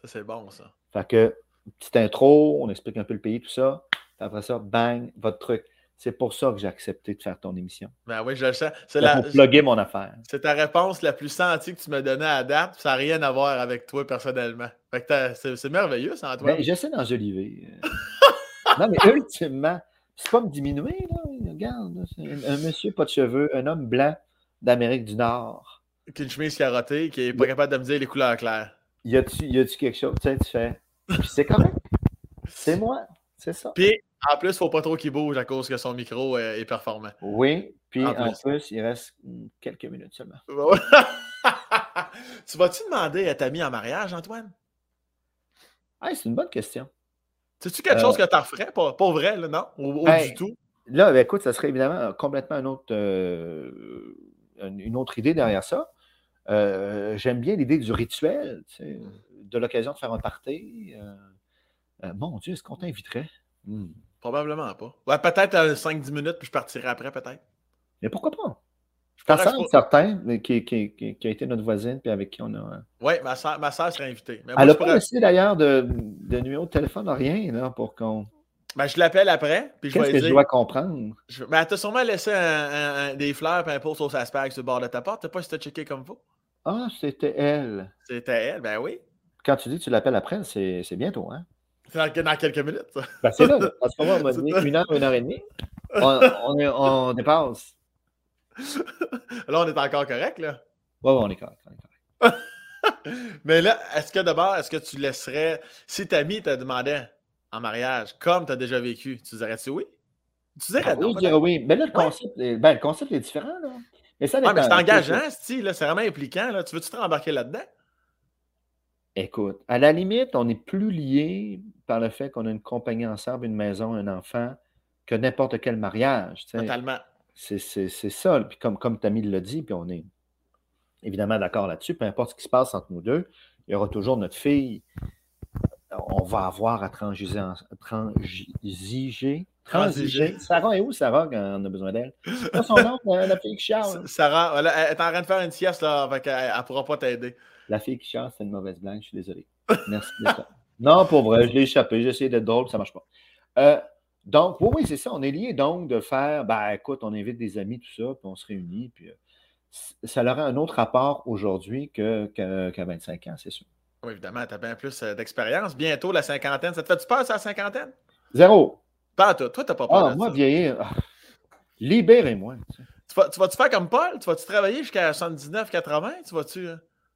Ça, c'est bon, ça. Fait que, petite intro, on explique un peu le pays, tout ça. Après ça, bang, votre truc. C'est pour ça que j'ai accepté de faire ton émission. Ben oui, je le sais. C'est la... pour plugger mon affaire. C'est ta réponse la plus sentie que tu me donnais à date. Ça n'a rien à voir avec toi personnellement. c'est merveilleux, ça, Antoine. Ben, j'essaie d'enjoliver. non, mais ultimement, c'est pas me diminuer, là. Regarde, un, monsieur pas de cheveux, un homme blanc d'Amérique du Nord. Qui a une chemise carottée, qui n'est pas capable de me dire les couleurs claires. Y a-tu quelque chose? Tu sais, tu fais. c'est correct. C'est moi. C'est ça. Puis, en plus, il ne faut pas trop qu'il bouge à cause que son micro est, performant. Oui, puis en, plus. il reste quelques minutes seulement. tu vas-tu demander à ta en mariage, Antoine? c'est une bonne question. C'est-tu quelque chose euh, que tu referais? Pas, pas vrai, là, non? Ou, ben, du tout? Là, ben, écoute, ça serait évidemment complètement un autre, euh, une autre idée derrière ça. Euh, j'aime bien l'idée du rituel, de l'occasion de faire un party. mon Dieu, est-ce qu'on t'inviterait? Hmm. Probablement pas. Ouais, peut-être 5-10 minutes, puis je partirai après, peut-être. Mais pourquoi pas? Ta soeur, certain, qui, qui, qui, a été notre voisine, puis avec qui on a. Euh, oui, ma soeur, ma serait invitée. Elle n'a pas laissé d'ailleurs de, de, numéro de téléphone, rien, là, pour qu'on. Ben, je l'appelle après. Qu'est-ce que je dois comprendre? Je... Ben, t'as sûrement laissé des fleurs et un pot sur sa spag sur le bord de ta porte. T'as pas si t'as checké comme vous? Ah, c'était elle. C'était elle, ben oui. Quand tu dis que tu l'appelles après, c'est bientôt, hein? C'est dans, quelques minutes, ça. Ben, c'est là. À ce moment, on m'a dit une heure, une heure et demie. On, on, on dépasse. Là, on est encore correct, là? Oui, ouais, on est correct. Mais là, est-ce que d'abord, est-ce que tu laisserais, si ta amie te demandait en mariage, comme tu as déjà vécu, tu dirais-tu oui? Tu dirais ah, non? Oui, je dirais oui. Mais là, le concept, ben, le concept est différent, là. Mais ça ah, mais c'est engageant, c'est vraiment impliquant, là. Tu veux-tu te rembarquer là-dedans? Écoute, à la limite, on est plus lié par le fait qu'on a une compagnie ensemble, une maison, un enfant, que n'importe quel mariage. Totalement. C'est ça. Puis comme, comme Tammy l'a dit, puis on est évidemment d'accord là-dessus, peu importe ce qui se passe entre nous deux, il y aura toujours notre fille. On va avoir à transiger. transiger. Transiger. Sarah est où, Sarah, quand on a besoin d'elle? C'est son nom, la fille qui chiale. Sarah, elle, est en train de faire une sieste, là, elle ne pourra pas t'aider. La fille qui chiale, c'est une mauvaise blague, je suis désolé. Merci. Non, pour vrai, je l'ai échappé. J'ai essayé d'être drôle, ça ne marche pas. Euh, donc, oui, oui, c'est ça. On est lié donc de faire, ben écoute, on invite des amis, tout ça, puis on se réunit, puis euh, ça aurait un autre rapport aujourd'hui qu'à 25 ans, c'est sûr. Oui, évidemment, tu as bien plus euh, d'expérience. Bientôt, la cinquantaine. Ça te fait-tu peur, ça, la cinquantaine? Zéro. Pas toi. Toi, t'as pas peur. Ah, moi, vieillir. Ah, libérez-moi. Tu vas, tu vas-tu faire comme Paul? Tu vas-tu travailler jusqu'à 79, 80? Tu vas-tu.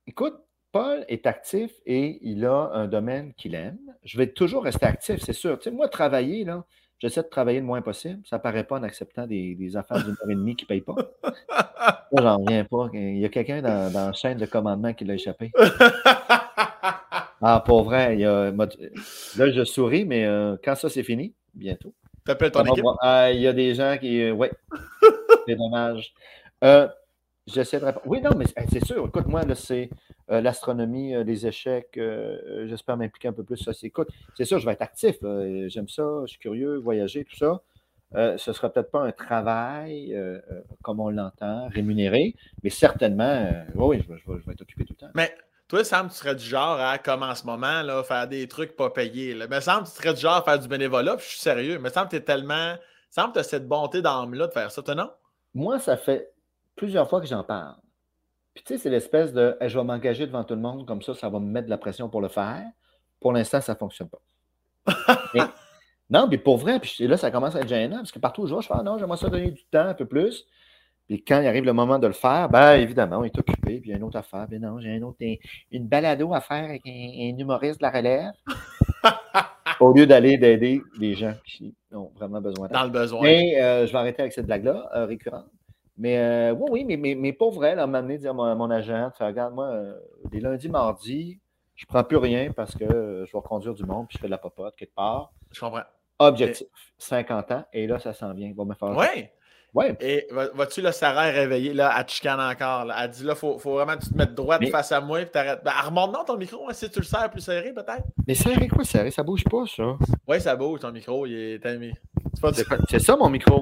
Écoute, Paul est actif et il a un domaine qu'il aime. Je vais toujours rester actif, c'est sûr. Tu sais, moi, travailler, là, j'essaie de travailler le moins possible. Ça ne paraît pas en acceptant des, affaires d'une heure et demie qui ne payent pas. moi, j'en reviens pas. Il y a quelqu'un dans, dans, la chaîne de commandement qui l'a échappé. ah, pour vrai, il y a, là, je souris, mais euh, quand ça, c'est fini, bientôt. T'appelles ton équipe? Ah, il y a des gens qui. Euh, oui, c'est dommage. Euh, J'essaie de répondre. Oui, non, mais c'est sûr. Écoute, moi, c'est euh, l'astronomie, les échecs. Euh, j'espère m'impliquer un peu plus. Ça, écoute, c'est sûr, je vais être actif. J'aime ça, je suis curieux, voyager, tout ça. ce ne sera peut-être pas un travail comme on l'entend, rémunéré, mais certainement, oui, je, je, vais être occupé tout le temps. Mais toi, Sam, tu serais du genre à, comme en ce moment, là, faire des trucs pas payés. Là. Mais Sam, tu serais du genre à faire du bénévolat, puis je suis sérieux. Mais Sam, tu es tellement. Sam, tu as cette bonté d'âme-là de faire ça, toi, non? Moi, ça fait plusieurs fois que j'en parle. Puis tu sais, c'est l'espèce de je vais m'engager devant tout le monde, comme ça, ça va me mettre de la pression pour le faire. Pour l'instant, ça ne fonctionne pas. non, mais pour vrai, puis là, ça commence à être gênant, parce que partout où je vais, je fais ah non, j'aimerais ça donner du temps un peu plus. Puis quand il arrive le moment de le faire, ben évidemment, on est occupé, puis il y a une autre affaire. Ben non, j'ai un autre, une balado à faire avec un, humoriste de la relève. Au lieu d'aller d'aider les gens qui ont vraiment besoin d'aide. Dans le besoin. Mais euh, je vais arrêter avec cette blague-là, euh, récurrente. Mais euh, oui, oui, mais, mais, pour vrai, là, m'amener dire à mon, mon, agent, faire, regarde, moi, les lundis, mardis, je ne prends plus rien parce que je vais conduire du monde puis je fais de la popote quelque part. Je comprends. Objectif, 50 ans, et là, ça s'en vient. Il va me faire. Oui. Ouais. Et vas-tu, là, Sarah est réveillée, là, à chicane encore. Là. Elle dit, là, il faut, faut, vraiment que tu te mettes droite face à moi et t'arrêtes. Ben, remonte non ton micro, hein, si tu le serres plus serré, peut-être. Mais serré quoi, serré? Ça bouge pas, ça. Oui, ça bouge, ton micro, il est mis. C'est ça, mon micro.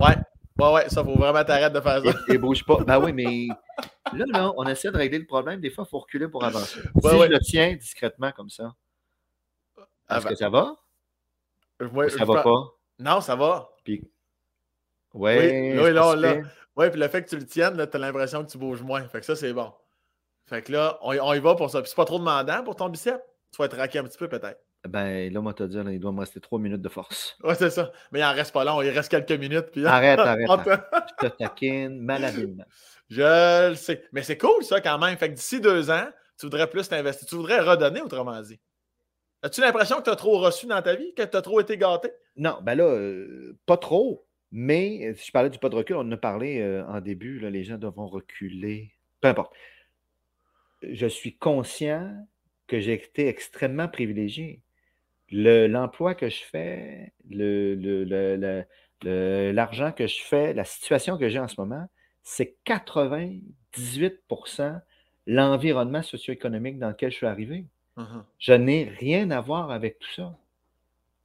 Ouais. Ouais, ouais, ça, faut vraiment t'arrêter de faire ça. Et, bouge pas. Ben oui, mais là, là, on essaie de régler le problème. Des fois, il faut reculer pour avancer. si je le tiens discrètement comme ça, est-ce que ça va? ça va pas? Non, ça va. Puis... Ouais, oui, là, là. Oui, puis le fait que tu le tiennes, tu as l'impression que tu bouges moins. Fait que ça, c'est bon. Fait que là, on, on y va pour ça. Puis c'est pas trop demandant pour ton bicep? Tu vas être raqué un petit peu peut-être. Ben là, moi, te dire, il doit me rester trois minutes de force. Ouais, c'est ça. Mais il en reste pas long, il reste quelques minutes. Puis... Arrête, arrête. Je te taquine maladivement. Je le sais. Mais c'est cool, ça, quand même. Fait que d'ici deux ans, tu voudrais plus t'investir. Tu voudrais redonner, autrement dit. As-tu l'impression que tu as trop reçu dans ta vie, que tu as trop été gâté? Non, ben là, euh, pas trop. Mais si je parlais du pas de recul, on en a parlé euh, en début, là, les gens devront reculer. Peu importe. Je suis conscient que j'ai été extrêmement privilégié l'emploi que je fais, l'argent que je fais, la situation que j'ai en ce moment, c'est 98% l'environnement socio-économique dans lequel je suis arrivé. Uh-huh. Je n'ai rien à voir avec tout ça.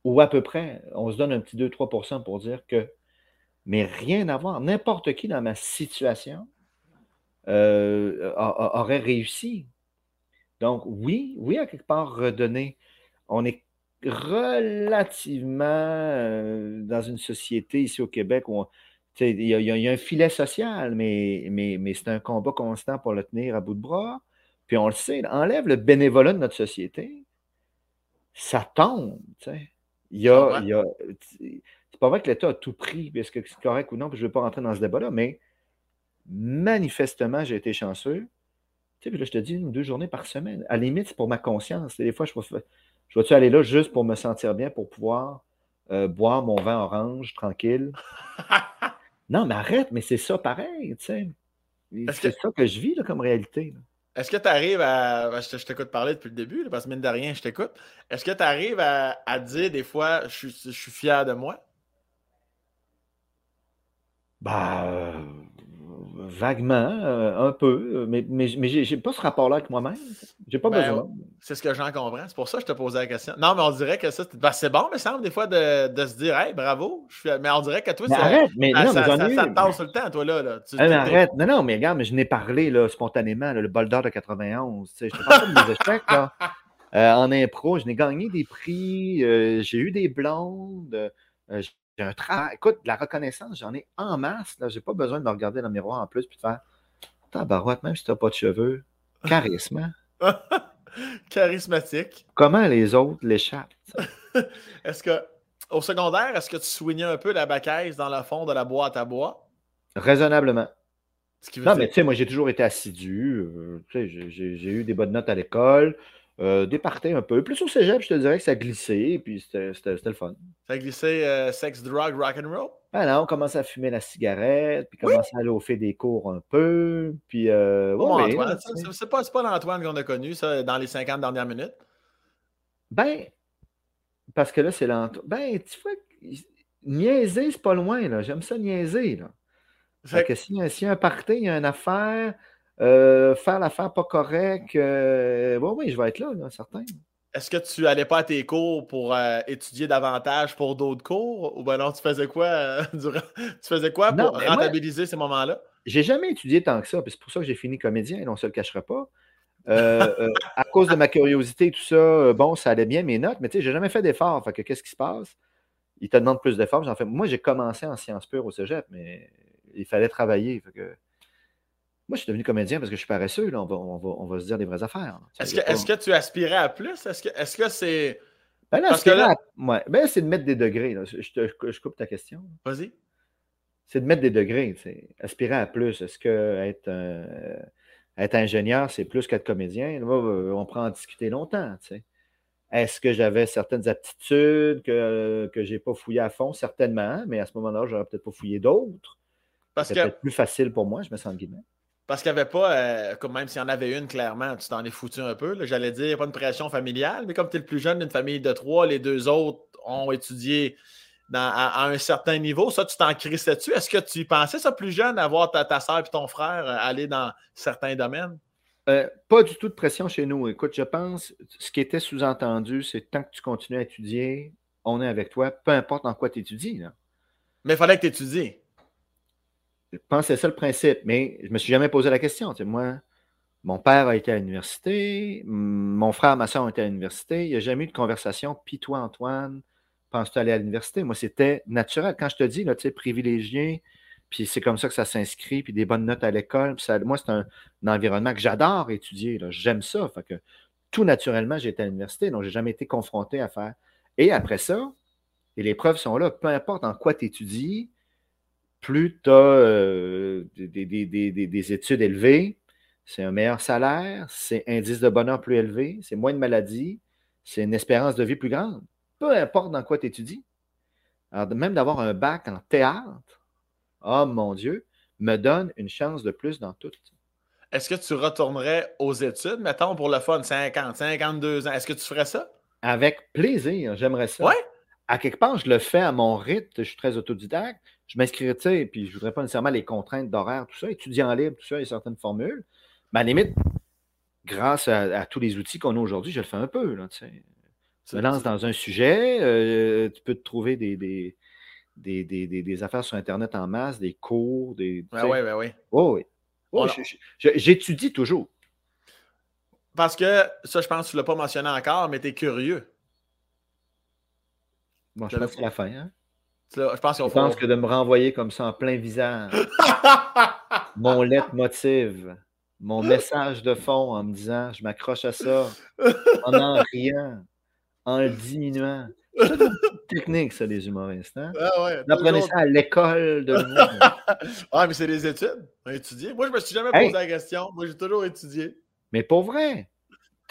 Ou à peu près, on se donne un petit 2-3% pour dire que, mais rien à voir. N'importe qui dans ma situation euh, aurait réussi. Donc, oui, oui, à quelque part, redonner. On est relativement euh, dans une société ici au Québec où il y, a un filet social, mais, mais, mais c'est un combat constant pour le tenir à bout de bras. Puis on le sait, enlève le bénévolat de notre société, ça tombe. Il y a, c'est pas vrai que l'État a tout pris, est-ce que c'est correct ou non, puis je ne veux pas rentrer dans ce débat-là, mais manifestement, j'ai été chanceux. puis là, je te dis, une ou deux journées par semaine. À la limite, c'est pour ma conscience. Des fois, je, je vais-tu aller là juste pour me sentir bien, pour pouvoir euh, boire mon vin orange tranquille? non, mais arrête, mais c'est ça pareil, tu sais. C'est ça que je vis comme réalité. Est-ce que tu arrives à. Ben, je t'écoute parler depuis le début, parce que mine de rien, je t'écoute. Est-ce que tu arrives à, dire des fois, je suis, fier de moi? Bah. vaguement, euh, un peu, euh, mais, mais, mais j'ai pas ce rapport-là avec moi-même. J'ai pas ben, besoin. C'est ce que j'en comprends. C'est pour ça que je te posais la question. Non, mais on dirait que ça, ben, c'est bon, mais semble des fois de, de, se dire, hey, bravo. Mais on dirait que toi, mais arrête, mais non, ça, mais ça, te tasse le temps, toi, là. là. Tu, arrête. Non, non, mais regarde, mais je n'ai parlé là, spontanément, le bol d'or de 91. Tu sais, je te parle de mes échecs, là. Euh, en impro, je n'ai gagné des prix, j'ai eu des blondes, un travail. Écoute, la reconnaissance, j'en ai en masse. Je n'ai pas besoin de me regarder dans le miroir en plus puis de faire Tabarouette, même si tu n'as pas de cheveux. Charisme. Hein? Charismatique. Comment les autres l'échappent? est-ce que, au secondaire, est-ce que tu soignais un peu la bacaise dans le fond de la boîte à bois? Raisonnablement. non, mais tu sais, moi, j'ai toujours été assidu. Euh, j'ai eu des bonnes notes à l'école. Euh, départait un peu. Plus au cégep, je te dirais que ça glissait, puis c'était le fun. Ça glissait euh, sex, drug, rock and roll? Ben non, on commençait à fumer la cigarette, puis commençait à aller au fait des cours un peu, puis... Euh, c'est pas, pas l'Antoine qu'on a connu, ça, dans les 50 dernières minutes? Ben, parce que là, c'est l'Antoine... Ben, tu vois, niaiser, c'est pas loin, là. J'aime ça niaiser, là. Fait que s'il y, a un party, il y a une affaire... Euh, faire l'affaire pas correcte, euh, oui, oui, je vais être là, certain. Est-ce que tu n'allais pas à tes cours pour euh, étudier davantage pour d'autres cours? Ou ben non, tu faisais quoi durant... Tu faisais quoi pour rentabiliser ces moments-là? J'ai jamais étudié tant que ça, c'est pour ça que j'ai fini comédien, et on ne se le cachera pas. à cause de ma curiosité et tout ça, bon, ça allait bien mes notes, mais tu sais, j'ai jamais fait d'efforts. Fait que qu'est-ce qui se passe? Ils te demandent plus d'efforts. J'en fais. Moi, j'ai commencé en sciences pures au cégep, mais il fallait travailler. Fait que moi, je suis devenu comédien parce que je suis paresseux. Là. On, va, on, va, se dire des vraies affaires. Est-ce que, que, tu aspirais à plus? Est-ce que, c'est. Ben parce que là... ben, c'est de mettre des degrés. Je, je, coupe ta question. Vas-y. C'est de mettre des degrés. Aspirer à plus. Est-ce que être, être ingénieur, c'est plus qu'être comédien? on prend en discuter longtemps. Est-ce que j'avais certaines aptitudes que, que je n'ai pas fouillées à fond? Certainement, mais à ce moment-là, j'aurais peut-être pas fouillé d'autres. Parce que. peut-être plus facile pour moi, je me sens guillemets. Parce qu'il n'y avait pas, euh, comme même s'il y en avait une, clairement, tu t'en es foutu un peu. J'allais dire, pas une pression familiale, mais comme tu es le plus jeune d'une famille de trois, les deux autres ont étudié à, un certain niveau. Ça, tu t'en crissais dessus. Est-ce que tu pensais, ça, plus jeune, à voir ta, ta soeur et ton frère euh, aller dans certains domaines? Euh, pas du tout de pression chez nous. Écoute, je pense, ce qui était sous-entendu, c'est tant que tu continues à étudier, on est avec toi, peu importe en quoi tu étudies. Mais il fallait que tu étudies. Je pense que c'est ça le principe, mais je ne me suis jamais posé la question. moi, mon père a été à l'université, mon frère, ma soeur ont été à l'université. Il n'y a jamais eu de conversation. Puis toi, Antoine, penses-tu aller à l'université? Moi, c'était naturel. Quand je te dis, tu sais, privilégié, puis c'est comme ça que ça s'inscrit, puis des bonnes notes à l'école. moi, c'est un, environnement que j'adore étudier. J'aime ça. Que tout naturellement, j'ai été à l'université, donc je n'ai jamais été confronté à faire. Et après ça, et les preuves sont là, peu importe en quoi tu étudies, plus tu as euh, des, études élevées, c'est un meilleur salaire, c'est indice de bonheur plus élevé, c'est moins de maladies, c'est une espérance de vie plus grande. Peu importe dans quoi tu étudies. Alors, même d'avoir un bac en théâtre, oh mon Dieu, me donne une chance de plus dans tout. Est-ce que tu retournerais aux études, mettons, pour le fun, 50, 52 ans? Est-ce que tu ferais ça? Avec plaisir, j'aimerais ça. Oui? À quelque part, je le fais à mon rythme, je suis très autodidacte je m'inscrirais, tu sais, puis je ne voudrais pas nécessairement les contraintes d'horaire, tout ça, étudiant libre, tout ça, il y a certaines formules. Mais à la limite, grâce à, tous les outils qu'on a aujourd'hui, je le fais un peu, là, tu sais. Tu me lances dans un sujet, euh, tu peux te trouver des, des, des, affaires sur Internet en masse, des cours, des. Ah oui, oui, oui. Oh, oui. J'étudie toujours. Parce que ça, je pense que tu ne l'as pas mentionné encore, mais tu es curieux. Bon, je pense que c'est la fin, hein? Je pense, je pense que de me renvoyer comme ça en plein visage, mon lettre motive, mon message de fond en me disant je m'accroche à ça, en en riant, en le diminuant. C'est une technique, ça, les humoristes. Hein? Ah ouais, Vous apprenez ça à l'école de Ah, mais c'est des études. On a étudié. Moi, je me suis jamais posé la question. Moi, j'ai toujours étudié. Mais pour vrai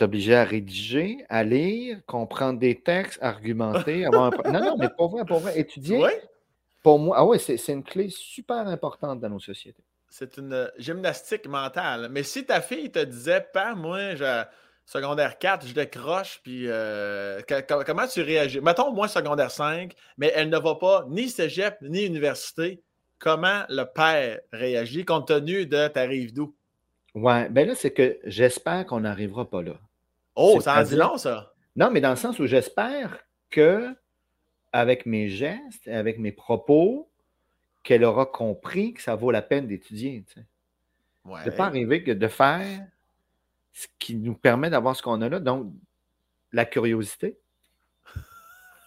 obligé à rédiger, à lire, comprendre des textes, argumenter, avoir un... Non, non, mais pour vrai, pour vrai, étudier. Pour moi, ah ouais, c'est une clé super importante dans nos sociétés. C'est une euh, gymnastique mentale. Mais si ta fille te disait, pas moi, je, secondaire 4, je décroche, puis euh, comment tu réagis? Mettons, moi, secondaire 5, mais elle ne va pas ni cégep ni université. comment le père réagit compte tenu de ta rive d'où? Ouais, ben là, c'est que j'espère qu'on n'arrivera pas là. Oh, ça en dit long, ça. Non, mais dans le sens où j'espère que, avec mes gestes, avec mes propos, qu'elle aura compris que ça vaut la peine d'étudier. Tu sais. De ne pas arriver que de faire ce qui nous permet d'avoir ce qu'on a là. Donc, la curiosité.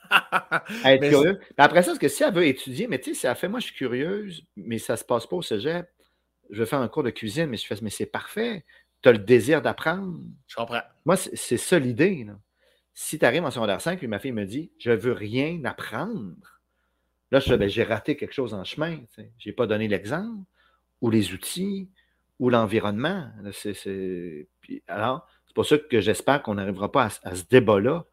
être curieux. après ça, parce que si elle veut étudier, mais tu sais, si elle fait, moi, je suis curieuse, mais ça ne se passe pas au cégep, je veux faire un cours de cuisine, mais je fais, mais c'est parfait. Tu as le désir d'apprendre. Je comprends. Moi, c'est ça l'idée. Si tu arrives en secondaire 5 et ma fille me dit, je veux rien apprendre, là, je ben, j'ai raté quelque chose en chemin. Je n'ai pas donné l'exemple, ou les outils, ou l'environnement. Alors, c'est pour ça que j'espère qu'on n'arrivera pas à, ce débat-là.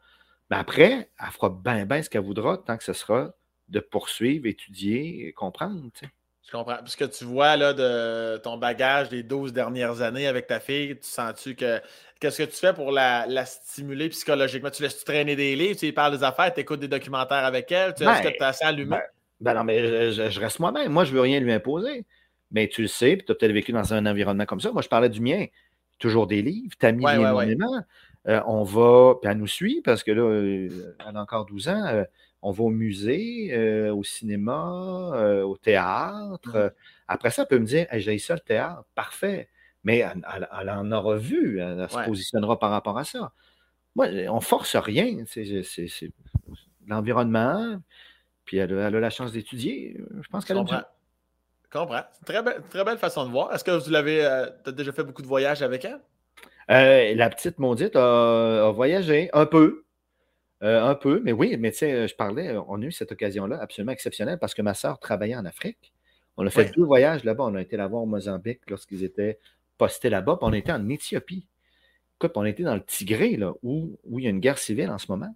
Mais après, elle fera bien, bien ce qu'elle voudra tant que ce sera de poursuivre, étudier, et comprendre. Je comprends. Puisque tu vois là, de ton bagage des 12 dernières années avec ta fille, tu sens-tu que. Qu'est-ce que tu fais pour la, stimuler psychologiquement? Tu laisses-tu traîner des livres, tu lui parles des affaires, tu écoutes des documentaires avec elle, tu est-ce que tu as assez allumé? Ben, ben, non, mais je, reste moi-même. Moi, je ne veux rien lui imposer. Mais tu le sais, puis tu as peut-être vécu dans un environnement comme ça. Moi, je parlais du mien. Toujours des livres, tu as mis énormément. Euh, on va, puis elle nous suit parce que là, euh, elle a encore 12 ans. Euh, on va au musée, au cinéma, au théâtre. Après ça, elle peut me dire J'ai ça le théâtre, parfait. Mais elle, en aura vu, elle, se positionnera par rapport à ça. Moi, on force rien. C'est l'environnement, puis elle, a la chance d'étudier. Je pense qu'elle a comprends. C'est une très, belle, façon de voir. Est-ce que vous l'avez euh, as déjà fait beaucoup de voyages avec elle? Euh, la petite maudite a, voyagé un peu. Euh, un peu, mais oui, mais tu sais, je parlais, on a eu cette occasion-là absolument exceptionnelle parce que ma soeur travaillait en Afrique. On a fait deux voyages là-bas. On a été là-bas au Mozambique lorsqu'ils étaient postés là-bas. Puis on était en Éthiopie. Écoute, on était dans le Tigré, là, où, où il y a une guerre civile en ce moment.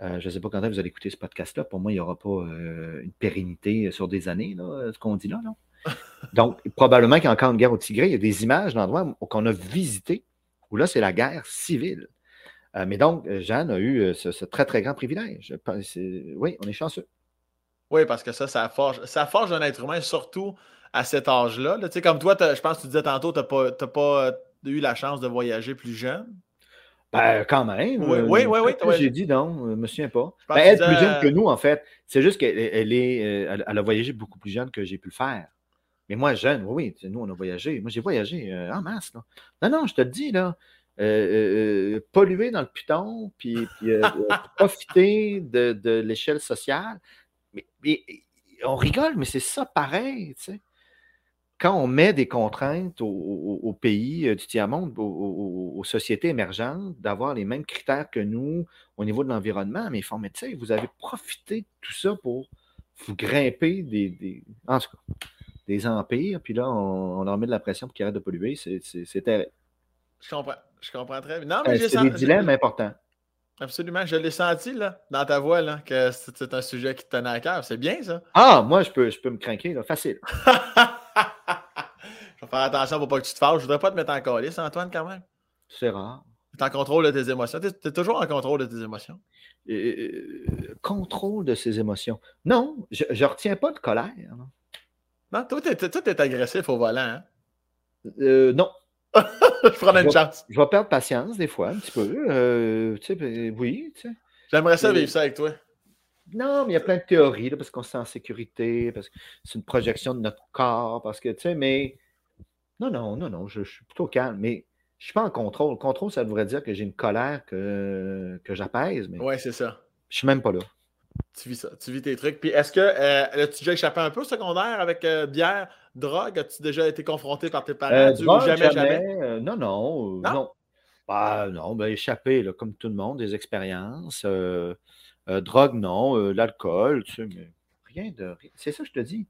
Euh, je ne sais pas quand vous allez écouter ce podcast-là. Pour moi, il n'y aura pas euh, une pérennité sur des années, ce qu'on dit là. Non? Donc, probablement qu'il y a encore une guerre au Tigré. Il y a des images d'endroits qu'on a visités où là, c'est la guerre civile. Euh, mais donc, Jeanne a eu ce, très, très grand privilège. Oui, on est chanceux. Oui, parce que ça, ça forge, ça forge un être humain, surtout à cet âge-là. Tu sais, comme toi, je pense que tu disais tantôt, tu n'as pas, pas eu la chance de voyager plus jeune. Ben, quand même. Oui, oui, oui. oui J'ai dit non, je ne me souviens pas. Ben, elle est plus jeune que nous, en fait. C'est juste qu'elle est, euh, elle, a voyagé beaucoup plus jeune que j'ai pu le faire. Mais moi, jeune, oui, oui, nous, on a voyagé. Moi, j'ai voyagé euh, en masse. Là. Non, non, je te le dis, là. Euh, polluer dans le piton, puis, profiter de, de l'échelle sociale. Mais, mais, on rigole, mais c'est ça pareil, tu sais quand on met des contraintes aux, pays euh, du tiers-monde, aux, sociétés émergentes, d'avoir les mêmes critères que nous au niveau de l'environnement, mais ils font, mais tu sais, vous avez profité de tout ça pour vous grimper des, en tout cas, des empires, puis là, on, leur met de la pression pour qu'ils arrêtent de polluer. C'est terrible. Je comprends. Je comprends très bien. Non, mais euh, c'est des dilemmes importants. Absolument. Je l'ai senti là, dans ta voix là, que c'est un sujet qui te tenait à cœur. C'est bien ça. Ah, moi, je peux, je peux me craquer, là, facile. Je vais faire attention pour pas que tu te fasses. Je voudrais pas te mettre en calice, Antoine, quand même. C'est rare. Tu es en contrôle de tes émotions. Tu es, toujours en contrôle de tes émotions. Euh, contrôle de ses émotions. Non, je ne retiens pas de colère. Non, toi, tu es, agressif au volant. Hein? Euh, non. je prends une chance. Je vais perdre patience des fois, un petit peu. Euh, tu sais, ben, oui. Tu sais. J'aimerais ça vivre ça avec toi. Non, mais il y a plein de théories, parce qu'on se sent en sécurité, parce que c'est une projection de notre corps, parce que, tu sais, mais non, non, non, non, je, suis plutôt calme, mais je ne suis pas en contrôle. Contrôle, ça voudrait dire que j'ai une colère que, que j'apaise, mais ouais, c'est ça. Je suis même pas là. Tu vis ça, tu vis tes trucs. Puis est-ce que euh, as-tu déjà échappé un peu au secondaire avec euh, bière, drogue? As-tu déjà été confronté par tes parents? Euh, jamais, jamais? non, non, non? Bah, non, ben, là, comme tout le monde, des expériences. Euh, drogue, non. Euh, l'alcool, tu sais, mais rien de. C'est ça que je te dis.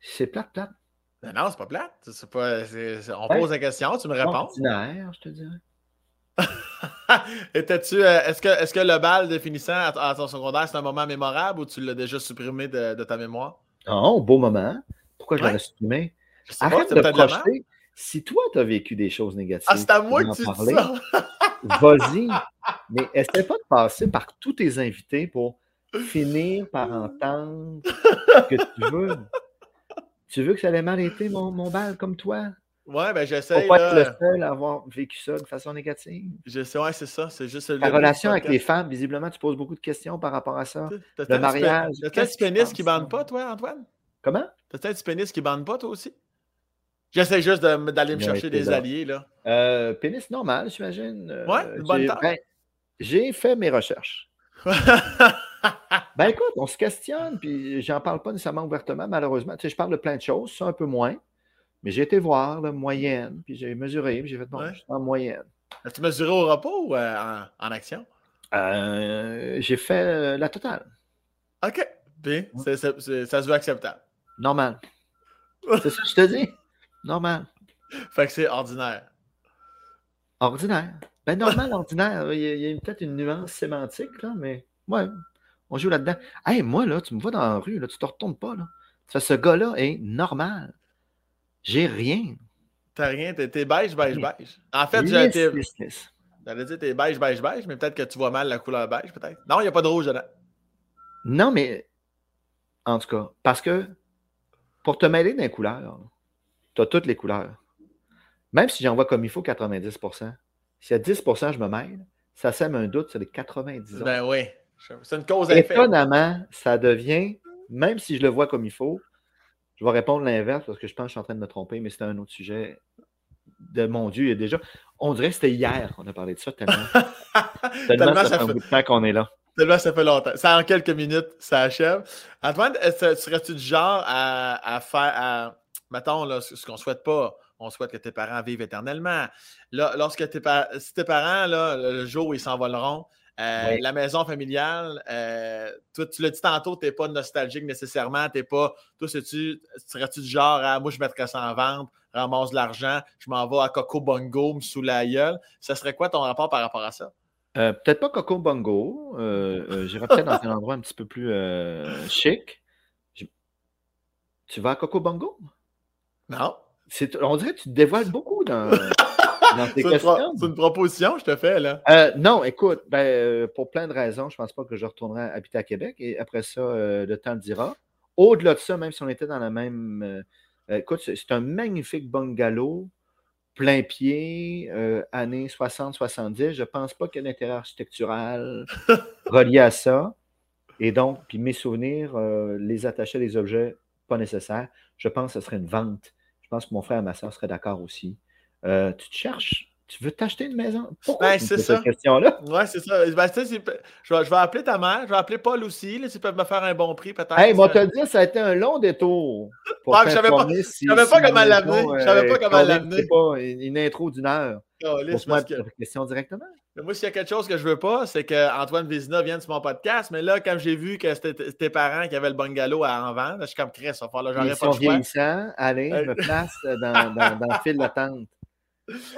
C'est plate, plate. Non, non, c'est pas plate. pas, on pose la question, tu me réponds. Ordinaire, je te dirais. Étais-tu, euh, est-ce, que, est-ce que le bal de finissant à, ton secondaire, c'est un moment mémorable ou tu l'as déjà supprimé de, ta mémoire? Non, beau moment. Pourquoi je l'aurais supprimé? Arrête de projeter. Si toi, tu as vécu des choses négatives, ah, c'est à moi que tu dis ça. vas-y, mais essaie pas de passer par tous tes invités pour finir par entendre ce que tu veux. Tu veux que ça ait mal été, mon, mon bal, comme toi? Ouais, ben j'essaie. Pour pas être le seul à avoir vécu ça de façon négative. Je sais, ouais, c'est ça. C'est juste La relation avec les femmes, visiblement, tu poses beaucoup de questions par rapport à ça. Le mariage. T'as un petit pénis qui bande pas, toi, Antoine? Comment? T'as un petit pénis qui bande pas, toi aussi? J'essaie juste d'aller me chercher des alliés, là. Euh, pénis normal, j'imagine. Euh, ouais, une bonne ben, J'ai fait mes recherches. ben écoute, on se questionne, puis j'en parle pas nécessairement ouvertement, malheureusement. Tu sais, je parle de plein de choses, ça un peu moins. Mais j'ai été voir la moyenne, puis j'ai mesuré, puis j'ai fait, bon, je suis en moyenne. As-tu mesuré au repos ou euh, en, action? Euh, j'ai fait la totale. OK. Puis, ça se veut acceptable. Normal. C'est ça que je te dis. Normal. Fait que c'est ordinaire. Ordinaire. Ben, normal, ordinaire. Il y a, peut-être une nuance sémantique, là, mais ouais, on joue là-dedans. Hey, moi, là, tu me vois dans la rue, là, tu te retournes pas, là. ce gars-là est normal. J'ai rien. T'as rien, t'es beige, beige, beige. En fait, j'ai été. J'allais dire t'es beige, beige, beige, mais peut-être que tu vois mal la couleur beige, peut-être. Non, il n'y a pas de rouge dedans. Non, mais en tout cas, parce que pour te mêler d'un couleur, tu as toutes les couleurs. Même si j'en vois comme il faut 90% si à 10% je me mêle, ça sème un doute sur les 90% Ben oui. C'est une cause effet. Étonnamment, ça devient, même si je le vois comme il faut, je vais répondre l'inverse parce que je pense que je suis en train de me tromper, mais c'était un autre sujet. De mon Dieu, il y a déjà. On dirait que c'était hier qu'on a parlé de ça tellement. tellement, ça, fait un bout de temps qu'on est là. Tellement ça fait longtemps. Ça, en quelques minutes, ça achève. Antoine, serais-tu du genre à, faire. À, mettons, là, ce qu'on ne souhaite pas, on souhaite que tes parents vivent éternellement. Là, lorsque tes, si tes parents, là, le jour où ils s'envoleront, euh, la maison familiale, euh, toi, tu l'as dit tantôt, tu n'es pas nostalgique nécessairement. T'es pas. Toi, tu serais-tu du genre à moi, je mettrais ça en vente, ramasse de l'argent, je m'en vais à Coco Bongo, me sous la gueule. Ça serait quoi ton rapport par rapport à ça? Euh, peut-être pas Coco Bongo. J'irais peut-être dans un endroit un petit peu plus chic. Tu vas à Coco Bongo? Non. On dirait que tu te dévoiles beaucoup dans. C'est une, proposition, je te fais, là. Euh, non, écoute, ben, euh, pour plein de raisons, je ne pense pas que je retournerai habiter à Québec. Et après ça, euh, le temps le dira. Au-delà de ça, même si on était dans la même. écoute, c'est un magnifique bungalow, plein pied, années 60-70. Je ne pense pas qu'il y ait d'intérêt architectural relié à ça. Et donc, puis mes souvenirs, les attacher à des objets pas nécessaires, je pense que ce serait une vente. Je pense que mon frère et ma soeur seraient d'accord aussi. Euh, tu te cherches tu veux t'acheter une maison? Pourquoi ben, c'est ça. cette question-là? Oui, c'est ça. Ben, je, vais, je, vais, appeler ta mère, je vais appeler Paul aussi, là, s'ils peuvent me faire un bon prix peut-être. Hey, moi, te dire, ça a été un long détour. Je ne savais pas, si, savais pas comment l'amener. Je savais pas comment l'amener. pas une, intro d'une heure. Oh, moi que... question directement. moi, s'il y a quelque chose que je veux pas, c'est qu'Antoine Vézina vienne sur mon podcast. Mais là, quand j'ai vu que c'était tes parents qui avaient le bungalow à en vendre, je suis comme Chris, ça va pas de choix. allez, je me place dans, dans, dans le fil d'attente.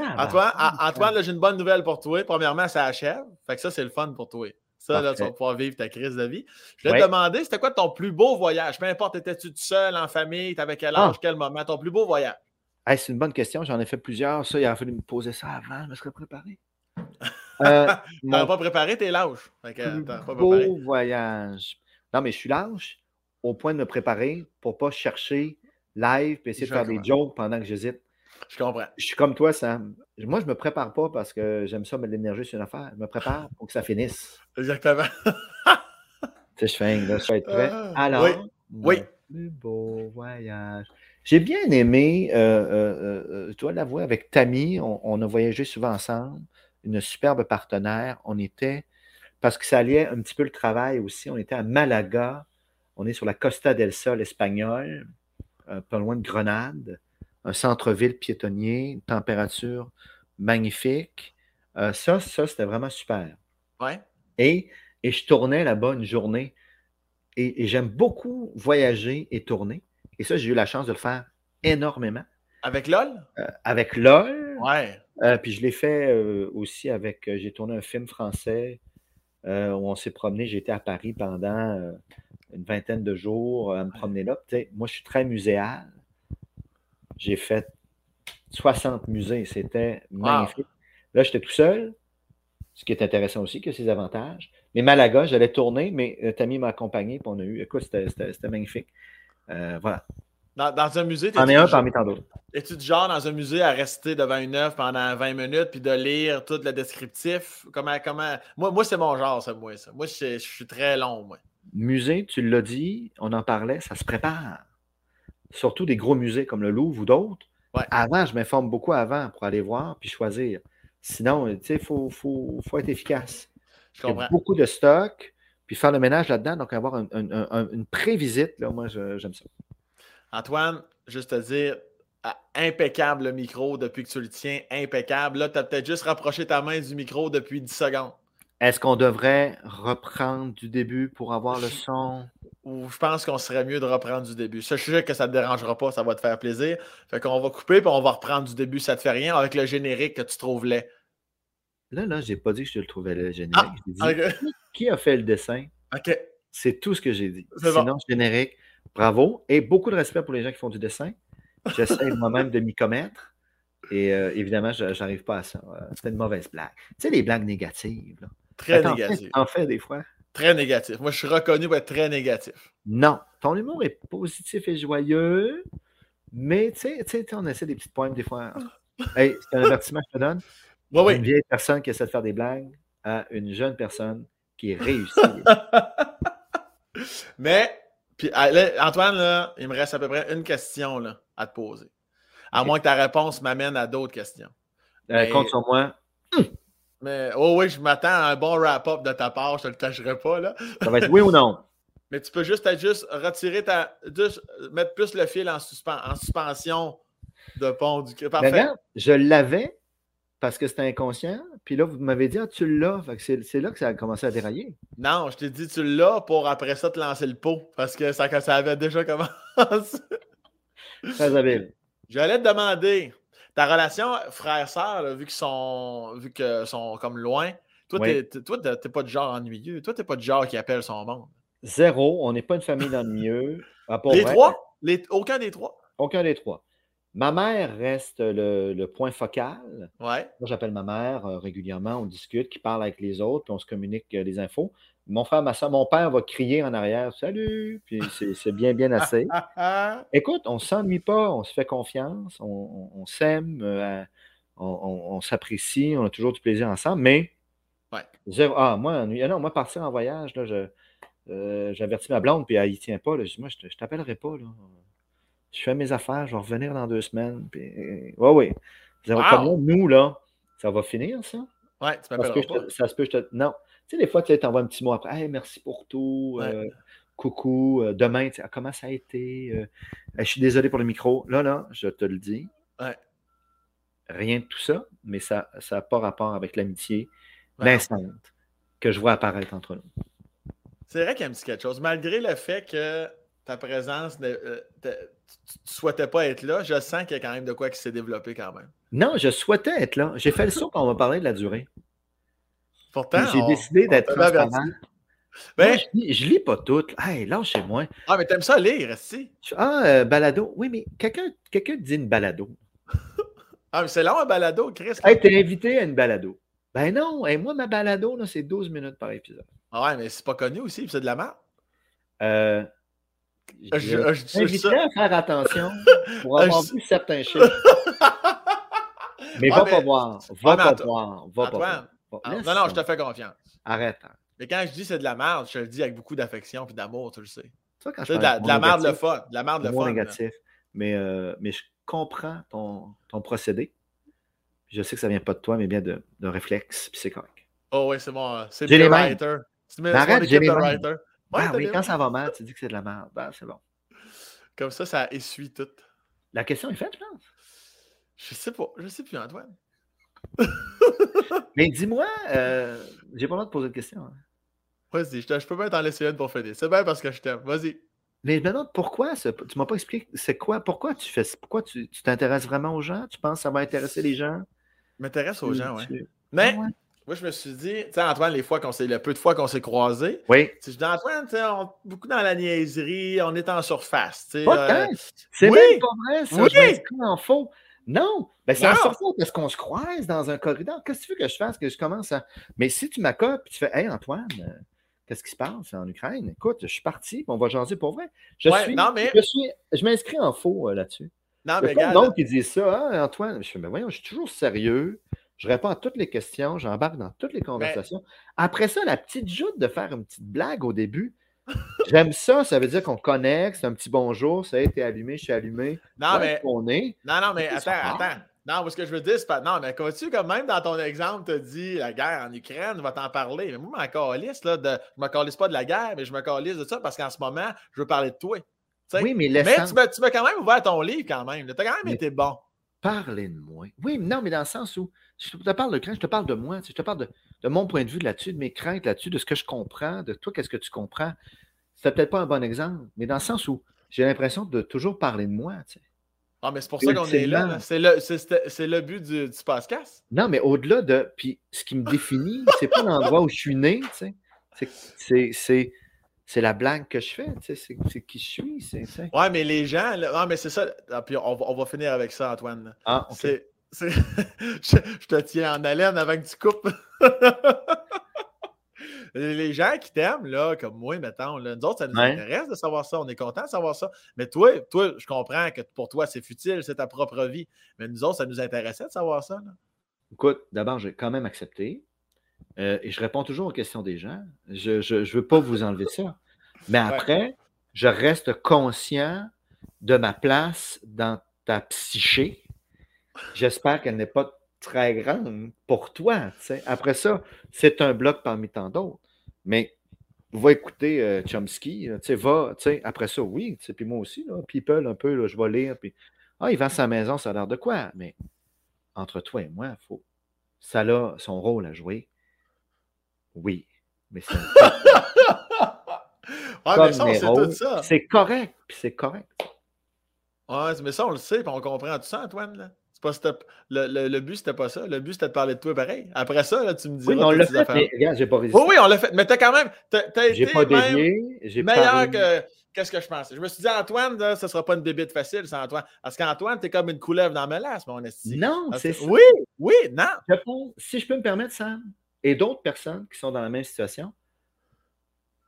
Ah, Antoine, ben, Antoine j'ai une bonne nouvelle pour toi. Premièrement, ça achève. Fait que ça, c'est le fun pour toi. Ça, là, tu vas pouvoir vivre ta crise de vie. Je vais te demander, c'était quoi ton plus beau voyage? Peu importe, étais-tu seul, en famille, t'avais quel âge, ah. quel moment? Ton plus beau voyage? c'est une bonne question. J'en ai fait plusieurs. Ça, il a fallu me poser ça avant. Je me serais préparé. Euh, tu n'as pas préparé, t'es lâche. beau voyage. Non, mais je suis lâche au point de me préparer pour ne pas chercher live et essayer de faire des jokes pendant que j'hésite. Je comprends. Je suis comme toi, Sam. Moi, je ne me prépare pas parce que j'aime ça mettre de l'énergie sur une affaire. Je me prépare pour que ça finisse. Exactement. tu sais, je fais, là, je vais être prêt. Ah, Alors, oui. plus beau voyage. J'ai bien aimé, euh, euh, euh, je dois l'avouer, avec Tammy, on, a voyagé souvent ensemble, une superbe partenaire. On était, parce que ça alliait un petit peu le travail aussi, on était à Malaga, on est sur la Costa del Sol espagnole, pas loin de Grenade un centre-ville piétonnier, une température magnifique. Euh, ça, ça c'était vraiment super. Ouais. Et, et je tournais là-bas une journée. Et, j'aime beaucoup voyager et tourner. Et ça, j'ai eu la chance de le faire énormément. Avec LOL? Euh, avec LOL. Ouais. Euh, puis je l'ai fait aussi avec. j'ai tourné un film français où on s'est promené. J'étais à Paris pendant une vingtaine de jours à me promener là. moi, je suis très muséal. J'ai fait 60 musées. C'était magnifique. Là, j'étais tout seul, ce qui est intéressant aussi, que ses avantages. Mais Malaga, j'allais tourner, mais euh, Tammy m'a accompagné, puis on a eu. Écoute, c'était magnifique. Euh, voilà. Dans, un musée, en es un parmi tant d'autres. Es-tu du genre dans un musée à rester devant une œuvre pendant 20 minutes puis de lire tout le descriptif? Comment, comment... Moi, moi c'est mon genre, ça, moi. Ça. Moi, je, suis très long, moi. Musée, tu l'as dit, on en parlait, ça se prépare. Surtout des gros musées comme le Louvre ou d'autres. Avant, je m'informe beaucoup avant pour aller voir puis choisir. Sinon, tu sais, il faut, faut, faut, être efficace. Il y a beaucoup de stock, puis faire le ménage là-dedans, donc avoir une prévisite, là, moi, j'aime ça. Antoine, juste te dire, ah, impeccable le micro depuis que tu le tiens, impeccable. Là, tu as peut-être juste rapproché ta main du micro depuis 10 secondes. Est-ce qu'on devrait reprendre du début pour avoir le son? Ou je pense qu'on serait mieux de reprendre du début. Ça, je sais que ça ne te dérangera pas, ça va te faire plaisir. Fait qu'on va couper puis on va reprendre du début, ça te fait rien, avec le générique que tu trouves laid. Là, là, j'ai pas dit que je le trouvais le générique. Ah, qui a fait le dessin? OK. C'est tout ce que j'ai dit. Sinon, générique, Bravo. Et beaucoup de respect pour les gens qui font du dessin. J'essaie moi-même de m'y commettre. Et euh, évidemment, je n'arrive pas à ça. Euh, c'était une mauvaise blague. Tu sais, les blagues négatives. Très négatives. En fait, des fois. Très négatif. Moi, je suis reconnu pour être très négatif. Non. Ton humour est positif et joyeux, mais tu sais, on essaie des petites poèmes des fois. Hey, c'est un avertissement que je te donne. Oui, oui. Une vieille personne qui essaie de faire des blagues à une jeune personne qui réussit. mais puis, ah, Antoine, là, il me reste à peu près une question là, à te poser. À moins que ta réponse m'amène à d'autres questions. Euh, compte sur moi. Mais oh oui, je m'attends à un bon wrap-up de ta part, je ne te le tâcherai pas. Là. Ça va être oui ou non? Mais tu peux juste, juste retirer ta. Juste mettre plus le fil en, en suspension de pont du. Parfait. je l'avais, parce que c'était inconscient. Puis là, vous m'avez dit, ah, tu l'as. C'est là que ça a commencé à dérailler. Non, je t'ai dit, tu l'as pour après ça te lancer le pot. Parce que ça, ça avait déjà commencé. Très habile. J'allais te demander, ta relation frère-sœur, vu qu'ils sont, vu que sont comme loin, toi, tu t'es pas du genre ennuyeux. Toi, t'es pas du genre qui appelle son monde. Zéro. On n'est pas une famille d'ennuyeux. Les trois? Les... Aucun des trois? Aucun des trois. Ma mère reste le, point focal. Ouais. Moi, j'appelle ma mère euh, régulièrement, on discute, qui parle avec les autres, puis on se communique euh, les infos. Mon frère, ma soeur, mon père va crier en arrière Salut! Puis c'est bien, bien assez. Écoute, on ne s'ennuie pas, on se fait confiance, on, s'aime, euh, on, s'apprécie, on a toujours du plaisir ensemble, mais. Ouais. ah, moi, ah non, moi, partir en voyage, là, je, j'avertis ma blonde, puis elle n'y tient pas. Là, je dis, moi, je ne t'appellerai pas. Là je fais mes affaires, je vais revenir dans deux semaines. Puis... Ouais, oui. Wow. nous, là, ça va finir, ça? Ouais, tu m'appelles pas. ça se peut, je te. Non. Tu sais, des fois, tu envoies un petit mot après. Hey, merci pour tout. Euh, coucou. Euh, demain, ah, comment ça a été? Euh, je suis désolé pour le micro. Là, là, je te le dis. Ouais. Rien de tout ça, mais ça n'a pas rapport avec l'amitié, l'instant que je vois apparaître entre nous. C'est vrai qu'il y a un petit quelque chose. Malgré le fait que ta présence, euh, tu ne souhaitais pas être là, je sens qu'il y a quand même de quoi qui s'est développé quand même. Non, je souhaitais être là. J'ai fait le saut quand on va parler de la durée. Pourtant, j'ai décidé d'être transparent. Ben, je, lis, lis pas tout. Hey, chez moi. Ah, mais t'aimes ça lire, si. Ah, euh, balado. Oui, mais quelqu'un quelqu'un dit une balado. ah, mais c'est long, un balado, Chris. Hey, t'es invité à une balado. Ben non, et moi, ma balado, c'est 12 minutes par épisode. Ah ouais, mais c'est pas connu aussi, c'est de la merde. Euh, je, je, à faire attention pour avoir vu certains chiffres. mais va pas voir. Va pas voir. Va pas voir. Non, non, je te fais confiance. Arrête. Hein. Mais quand je dis c'est de la merde, je te le dis avec beaucoup d'affection et d'amour, tu le sais. C'est de, la, de la merde le fun. De la merde le fun. négatif. Mais, euh, mais je comprends ton, ton procédé. Je sais que ça vient pas de toi, mais bien de, de réflexe, puis c'est correct. Oh oui, c'est bon. C'est le writer. C'est mon équipe de writer. Ah oui, quand ça va mal, tu dis que c'est de la merde. Ben, c'est bon. Comme ça, ça essuie tout. La question est faite, je pense. Je sais pas. Je sais plus, Antoine. Mais dis-moi, euh, j'ai pas le droit de poser de questions. Hein. Vas-y, je, peux bien t'en laisser une pour finir. C'est bien parce que je t'aime. Vas-y. Mais je me demande pourquoi, ce, tu m'as pas expliqué, c'est quoi, pourquoi tu fais pourquoi tu t'intéresses vraiment aux gens? Tu penses que ça va intéresser les gens? M'intéresse aux gens, oui. Mais ah moi, je me suis dit, tu sais, Antoine, les fois qu'on s'est, le peu de fois qu'on s'est croisés, oui. je dis, Antoine, tu sais, beaucoup dans la niaiserie, on est en surface. Tu sais, euh, c'est même pas vrai, ça. Oui. Je en faux. Non, ben c'est en surface parce qu'on se croise dans un corridor. Qu'est-ce que tu veux que je fasse? Que je commence à. Mais si tu m'accotes et tu fais, Hey, Antoine, Qu'est-ce qui se passe en Ukraine? Écoute, je suis parti, on va jaser pour vrai. Je suis, non, mais... je, suis, je m'inscris en faux euh, là-dessus. Non, mais regarde. d'autres qui disent ça, hein, Antoine. Je fais, mais voyons, je suis toujours sérieux. Je réponds à toutes les questions, j'embarque dans toutes les conversations. Après ça, la petite joute de faire une petite blague au début, j'aime ça. Ça veut dire qu'on connecte, c'est un petit bonjour, ça a été allumé, je suis allumé. Non, mais. On est? Non, non, mais attends, attends. Non, ce que je veux dire, c'est pas. Non, mais quand tu quand même dans ton exemple, tu as dit la guerre en Ukraine, va t'en parler. Mais moi, je m'en calisse, là, de... je me calisse pas de la guerre, mais je me calisse de ça parce qu'en ce moment, je veux parler de toi. oui, mais Mais tu m'as quand même ouvert ton livre quand même. Tu as quand même été bon. Parlez de moi. Oui, mais non, mais dans le sens où je te parle de crainte, je te parle de moi, je te parle de, de mon point de vue là-dessus, de mes craintes là-dessus, de ce que je comprends, de toi, qu'est-ce que tu comprends. C'est peut-être pas un bon exemple, mais dans le sens où j'ai l'impression de toujours parler de moi. Tu sais. Ah, mais c'est pour ça qu'on est là. C'est le, le, but du, du, podcast. Non, mais au-delà de. Puis ce qui me définit, c'est pas l'endroit où je suis né, tu sais. C'est la blague que je fais, tu sais. C'est qui je suis. c'est Ouais, mais les gens. non, mais c'est ça. Ah, puis on va, on va, finir avec ça, Antoine. Ah, OK. je, je, te tiens en haleine avant que tu coupes. les gens qui t'aiment, là, comme moi, mettons, là, nous autres, ça nous intéresse de savoir ça. On est content de savoir ça. Mais toi, toi, je comprends que pour toi, c'est futile, c'est ta propre vie. Mais nous autres, ça nous intéressait de savoir ça. Écoute, d'abord, j'ai quand même accepté. Euh, et je réponds toujours aux questions des gens. Je ne veux pas vous enlever ça. Mais après, je reste conscient de ma place dans ta psyché. J'espère qu'elle n'est pas très grande pour toi. Après ça, c'est un bloc parmi tant d'autres. Mais va écouter euh, Chomsky, va, après ça, oui, puis moi aussi, là, People, un peu, là, je vais lire, puis ah, il vend sa maison, ça a l'air de quoi? Mais entre toi et moi, faut, ça a son rôle à jouer. Oui, mais c'est C'est correct, puis c'est correct. Ouais, mais ça, on le sait, puis on comprend tout ça, Antoine. Là le, le, but, c'était pas ça. Le but, c'était de parler de toi pareil. Après ça, là, tu me dis. Oui, on l'a fait, mais regarde, j'ai pas résisté. Oui, oui, on l'a fait. Mais t'as quand même. T'as été pas dévié, meilleur que. Qu'est-ce que je pensais? Je me suis dit, Antoine, là, ce sera pas une débite facile, c'est Antoine. Parce qu'Antoine, t'es comme une couleuvre dans ma lasse, mon esti. Non, c'est ça. Oui, oui, non. si je peux me permettre, Sam, et d'autres personnes qui sont dans la même situation,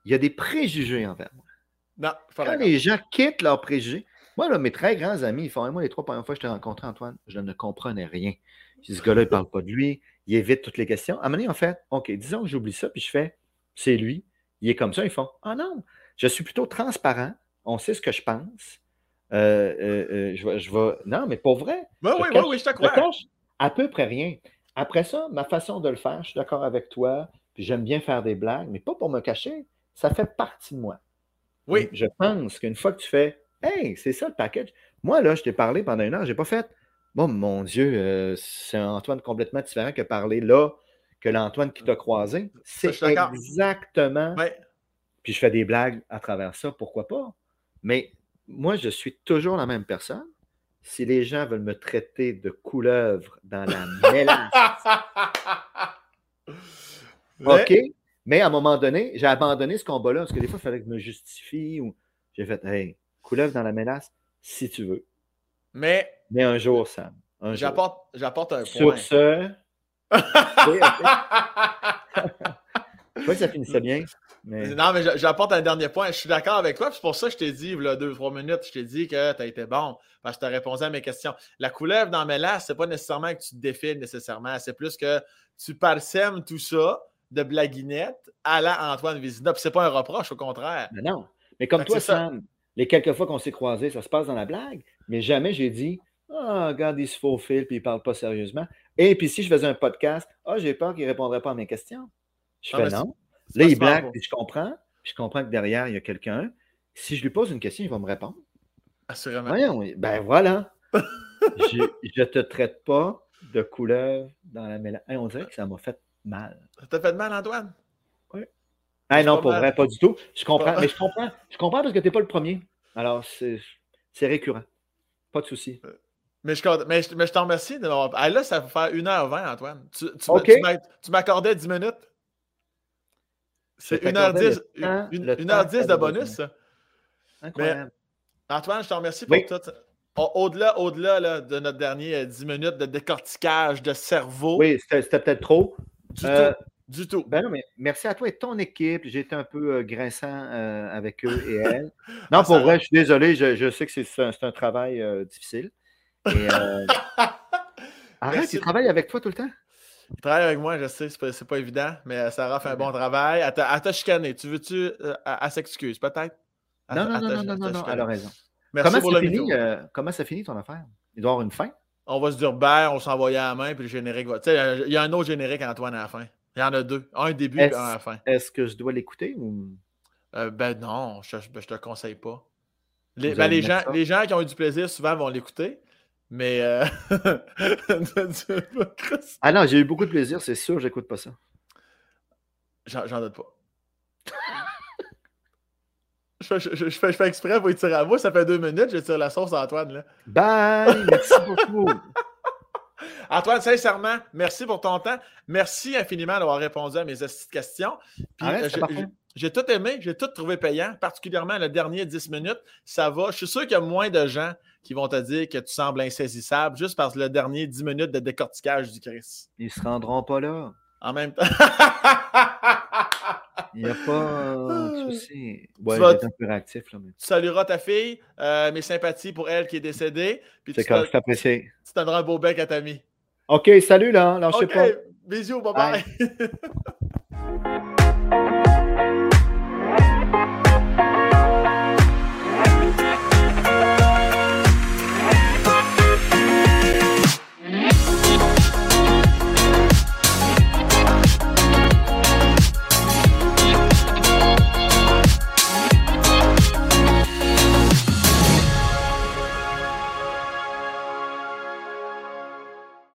il y a des préjugés envers moi. Non, Quand les gens quittent leurs préjugés, moi, là, mes très grands amis, ils font Moi, les trois premières fois que je t'ai rencontré, Antoine, je ne comprenais rien. Puis ce gars-là, il ne parle pas de lui, il évite toutes les questions. À un moment donné, en fait, OK, disons que j'oublie ça, puis je fais C'est lui, il est comme ça. Ils font Ah non, je suis plutôt transparent, on sait ce que je pense. Euh, euh, euh, je, vais, Non, mais pour vrai. oui, oui, oui, oui, je te crois. à peu près rien. Après ça, ma façon de le faire, je suis d'accord avec toi, puis j'aime bien faire des blagues, mais pas pour me cacher. Ça fait partie de moi. Oui. je pense qu'une fois que tu fais Hey, c'est ça le package. Moi, là, je t'ai parlé pendant une heure, je n'ai pas fait. Bon, mon Dieu, euh, c'est un Antoine complètement différent que parler là, que l'Antoine qui t'a croisé. C'est exactement. Puis je fais des blagues à travers ça, pourquoi pas? Mais moi, je suis toujours la même personne. Si les gens veulent me traiter de couleuvre dans la mélasse. OK? Mais à un moment donné, j'ai abandonné ce combat-là parce que des fois, il fallait que je me justifie ou j'ai fait Hey, couleuvre dans la menace, si tu veux. Mais. Mais un jour, Sam. J'apporte, un point. Sur ce. je crois que ça finissait bien. Non, mais j'apporte un dernier point. Je suis d'accord avec toi. C'est pour ça que je t'ai dit, il y a deux, trois minutes, je t'ai dit que tu as été bon. Parce que tu as répondu à mes questions. La couleuvre dans ce c'est pas nécessairement que tu te défiles nécessairement. C'est plus que tu parsèmes tout ça de blaguinette à la Antoine Vézina. Puis c'est pas un reproche, au contraire. Mais non. Mais comme toi, Sam, les quelques fois qu'on s'est croisés, ça se passe dans la blague, mais jamais j'ai dit Ah, regarde, il se faufile puis il ne parle pas sérieusement. Et puis si je faisais un podcast, ah, j'ai peur qu'il ne répondrait pas à mes questions. Je fais non. Là, il blague, puis je comprends. je comprends que derrière, il y a quelqu'un. Si je lui pose une question, il va me répondre. Assurément. Voyons, ben voilà. je ne te traite pas de couleur dans la mélange. on dirait que ça m'a fait mal. Ça t'a fait mal, Antoine? Ah non, pour vrai, pas du tout. Je comprends, mais je comprends. Je comprends parce que tu n'es pas le premier. Alors, c'est récurrent. Pas de souci. Euh, mais je, mais, je, t'en remercie. De ah, là, ça va faire 1h20, Antoine. Tu, tu, m'accordais 10 minutes. C'est 1h10, 1h10 de bonus, ça. Incroyable. Antoine, je te remercie pour tout. Au-delà au -delà, de notre dernier 10 euh, minutes de décortiquage de cerveau. Oui, c'était peut-être trop. Du euh, Du tout. Ben non, mais merci à toi et ton équipe. J'ai été un peu grinçant avec eux et elles. Non, pour vrai, je suis désolé. Je, sais que c'est un, un, travail difficile. Arrête, il travaille avec toi tout le temps? Il travaille avec moi, je sais, c'est pas, pas évident, mais Sarah fait un bon travail. Elle t'a chicané. Tu veux-tu. elle, s'excuse, peut-être? Non, non, non, non, non, non, elle a raison. comment, ça finit, comment ça finit ton affaire? Il doit y avoir une fin? On va se dire, ben, on s'envoie à la main, puis le générique va. Tu sais, il y a un autre générique, Antoine, à la fin. Il y en a deux. Un début et un à la fin. Est-ce que je dois l'écouter ou? Euh, ben non, je, ne te conseille pas. Les, ben, les, gens, les gens qui ont eu du plaisir souvent vont l'écouter. Mais. Euh... ah non, j'ai eu beaucoup de plaisir, c'est sûr, j'écoute pas ça. J'en doute pas. je, je, fais, je, fais, exprès pour y tirer à moi, ça fait deux minutes, je tire la sauce à Antoine. Là. Bye! Merci beaucoup. Antoine, sincèrement, merci pour ton temps. Merci infiniment d'avoir répondu à mes questions. Euh, j'ai tout aimé, j'ai tout trouvé payant, particulièrement le dernier 10 minutes. Ça va. Je suis sûr qu'il y a moins de gens qui vont te dire que tu sembles insaisissable juste parce que le dernier 10 minutes de décortiquage du Christ. Ils se rendront pas là. En même temps. Il n'y a pas de souci. Ouais, tu, un peu réactif. Là, tu salueras ta fille, euh, mes sympathies pour elle qui est décédée. C'est comme je t'apprécie. Tu donneras un beau bec à ta mie. OK, salut là. Alors, je sais pas. Bisous, bye bye.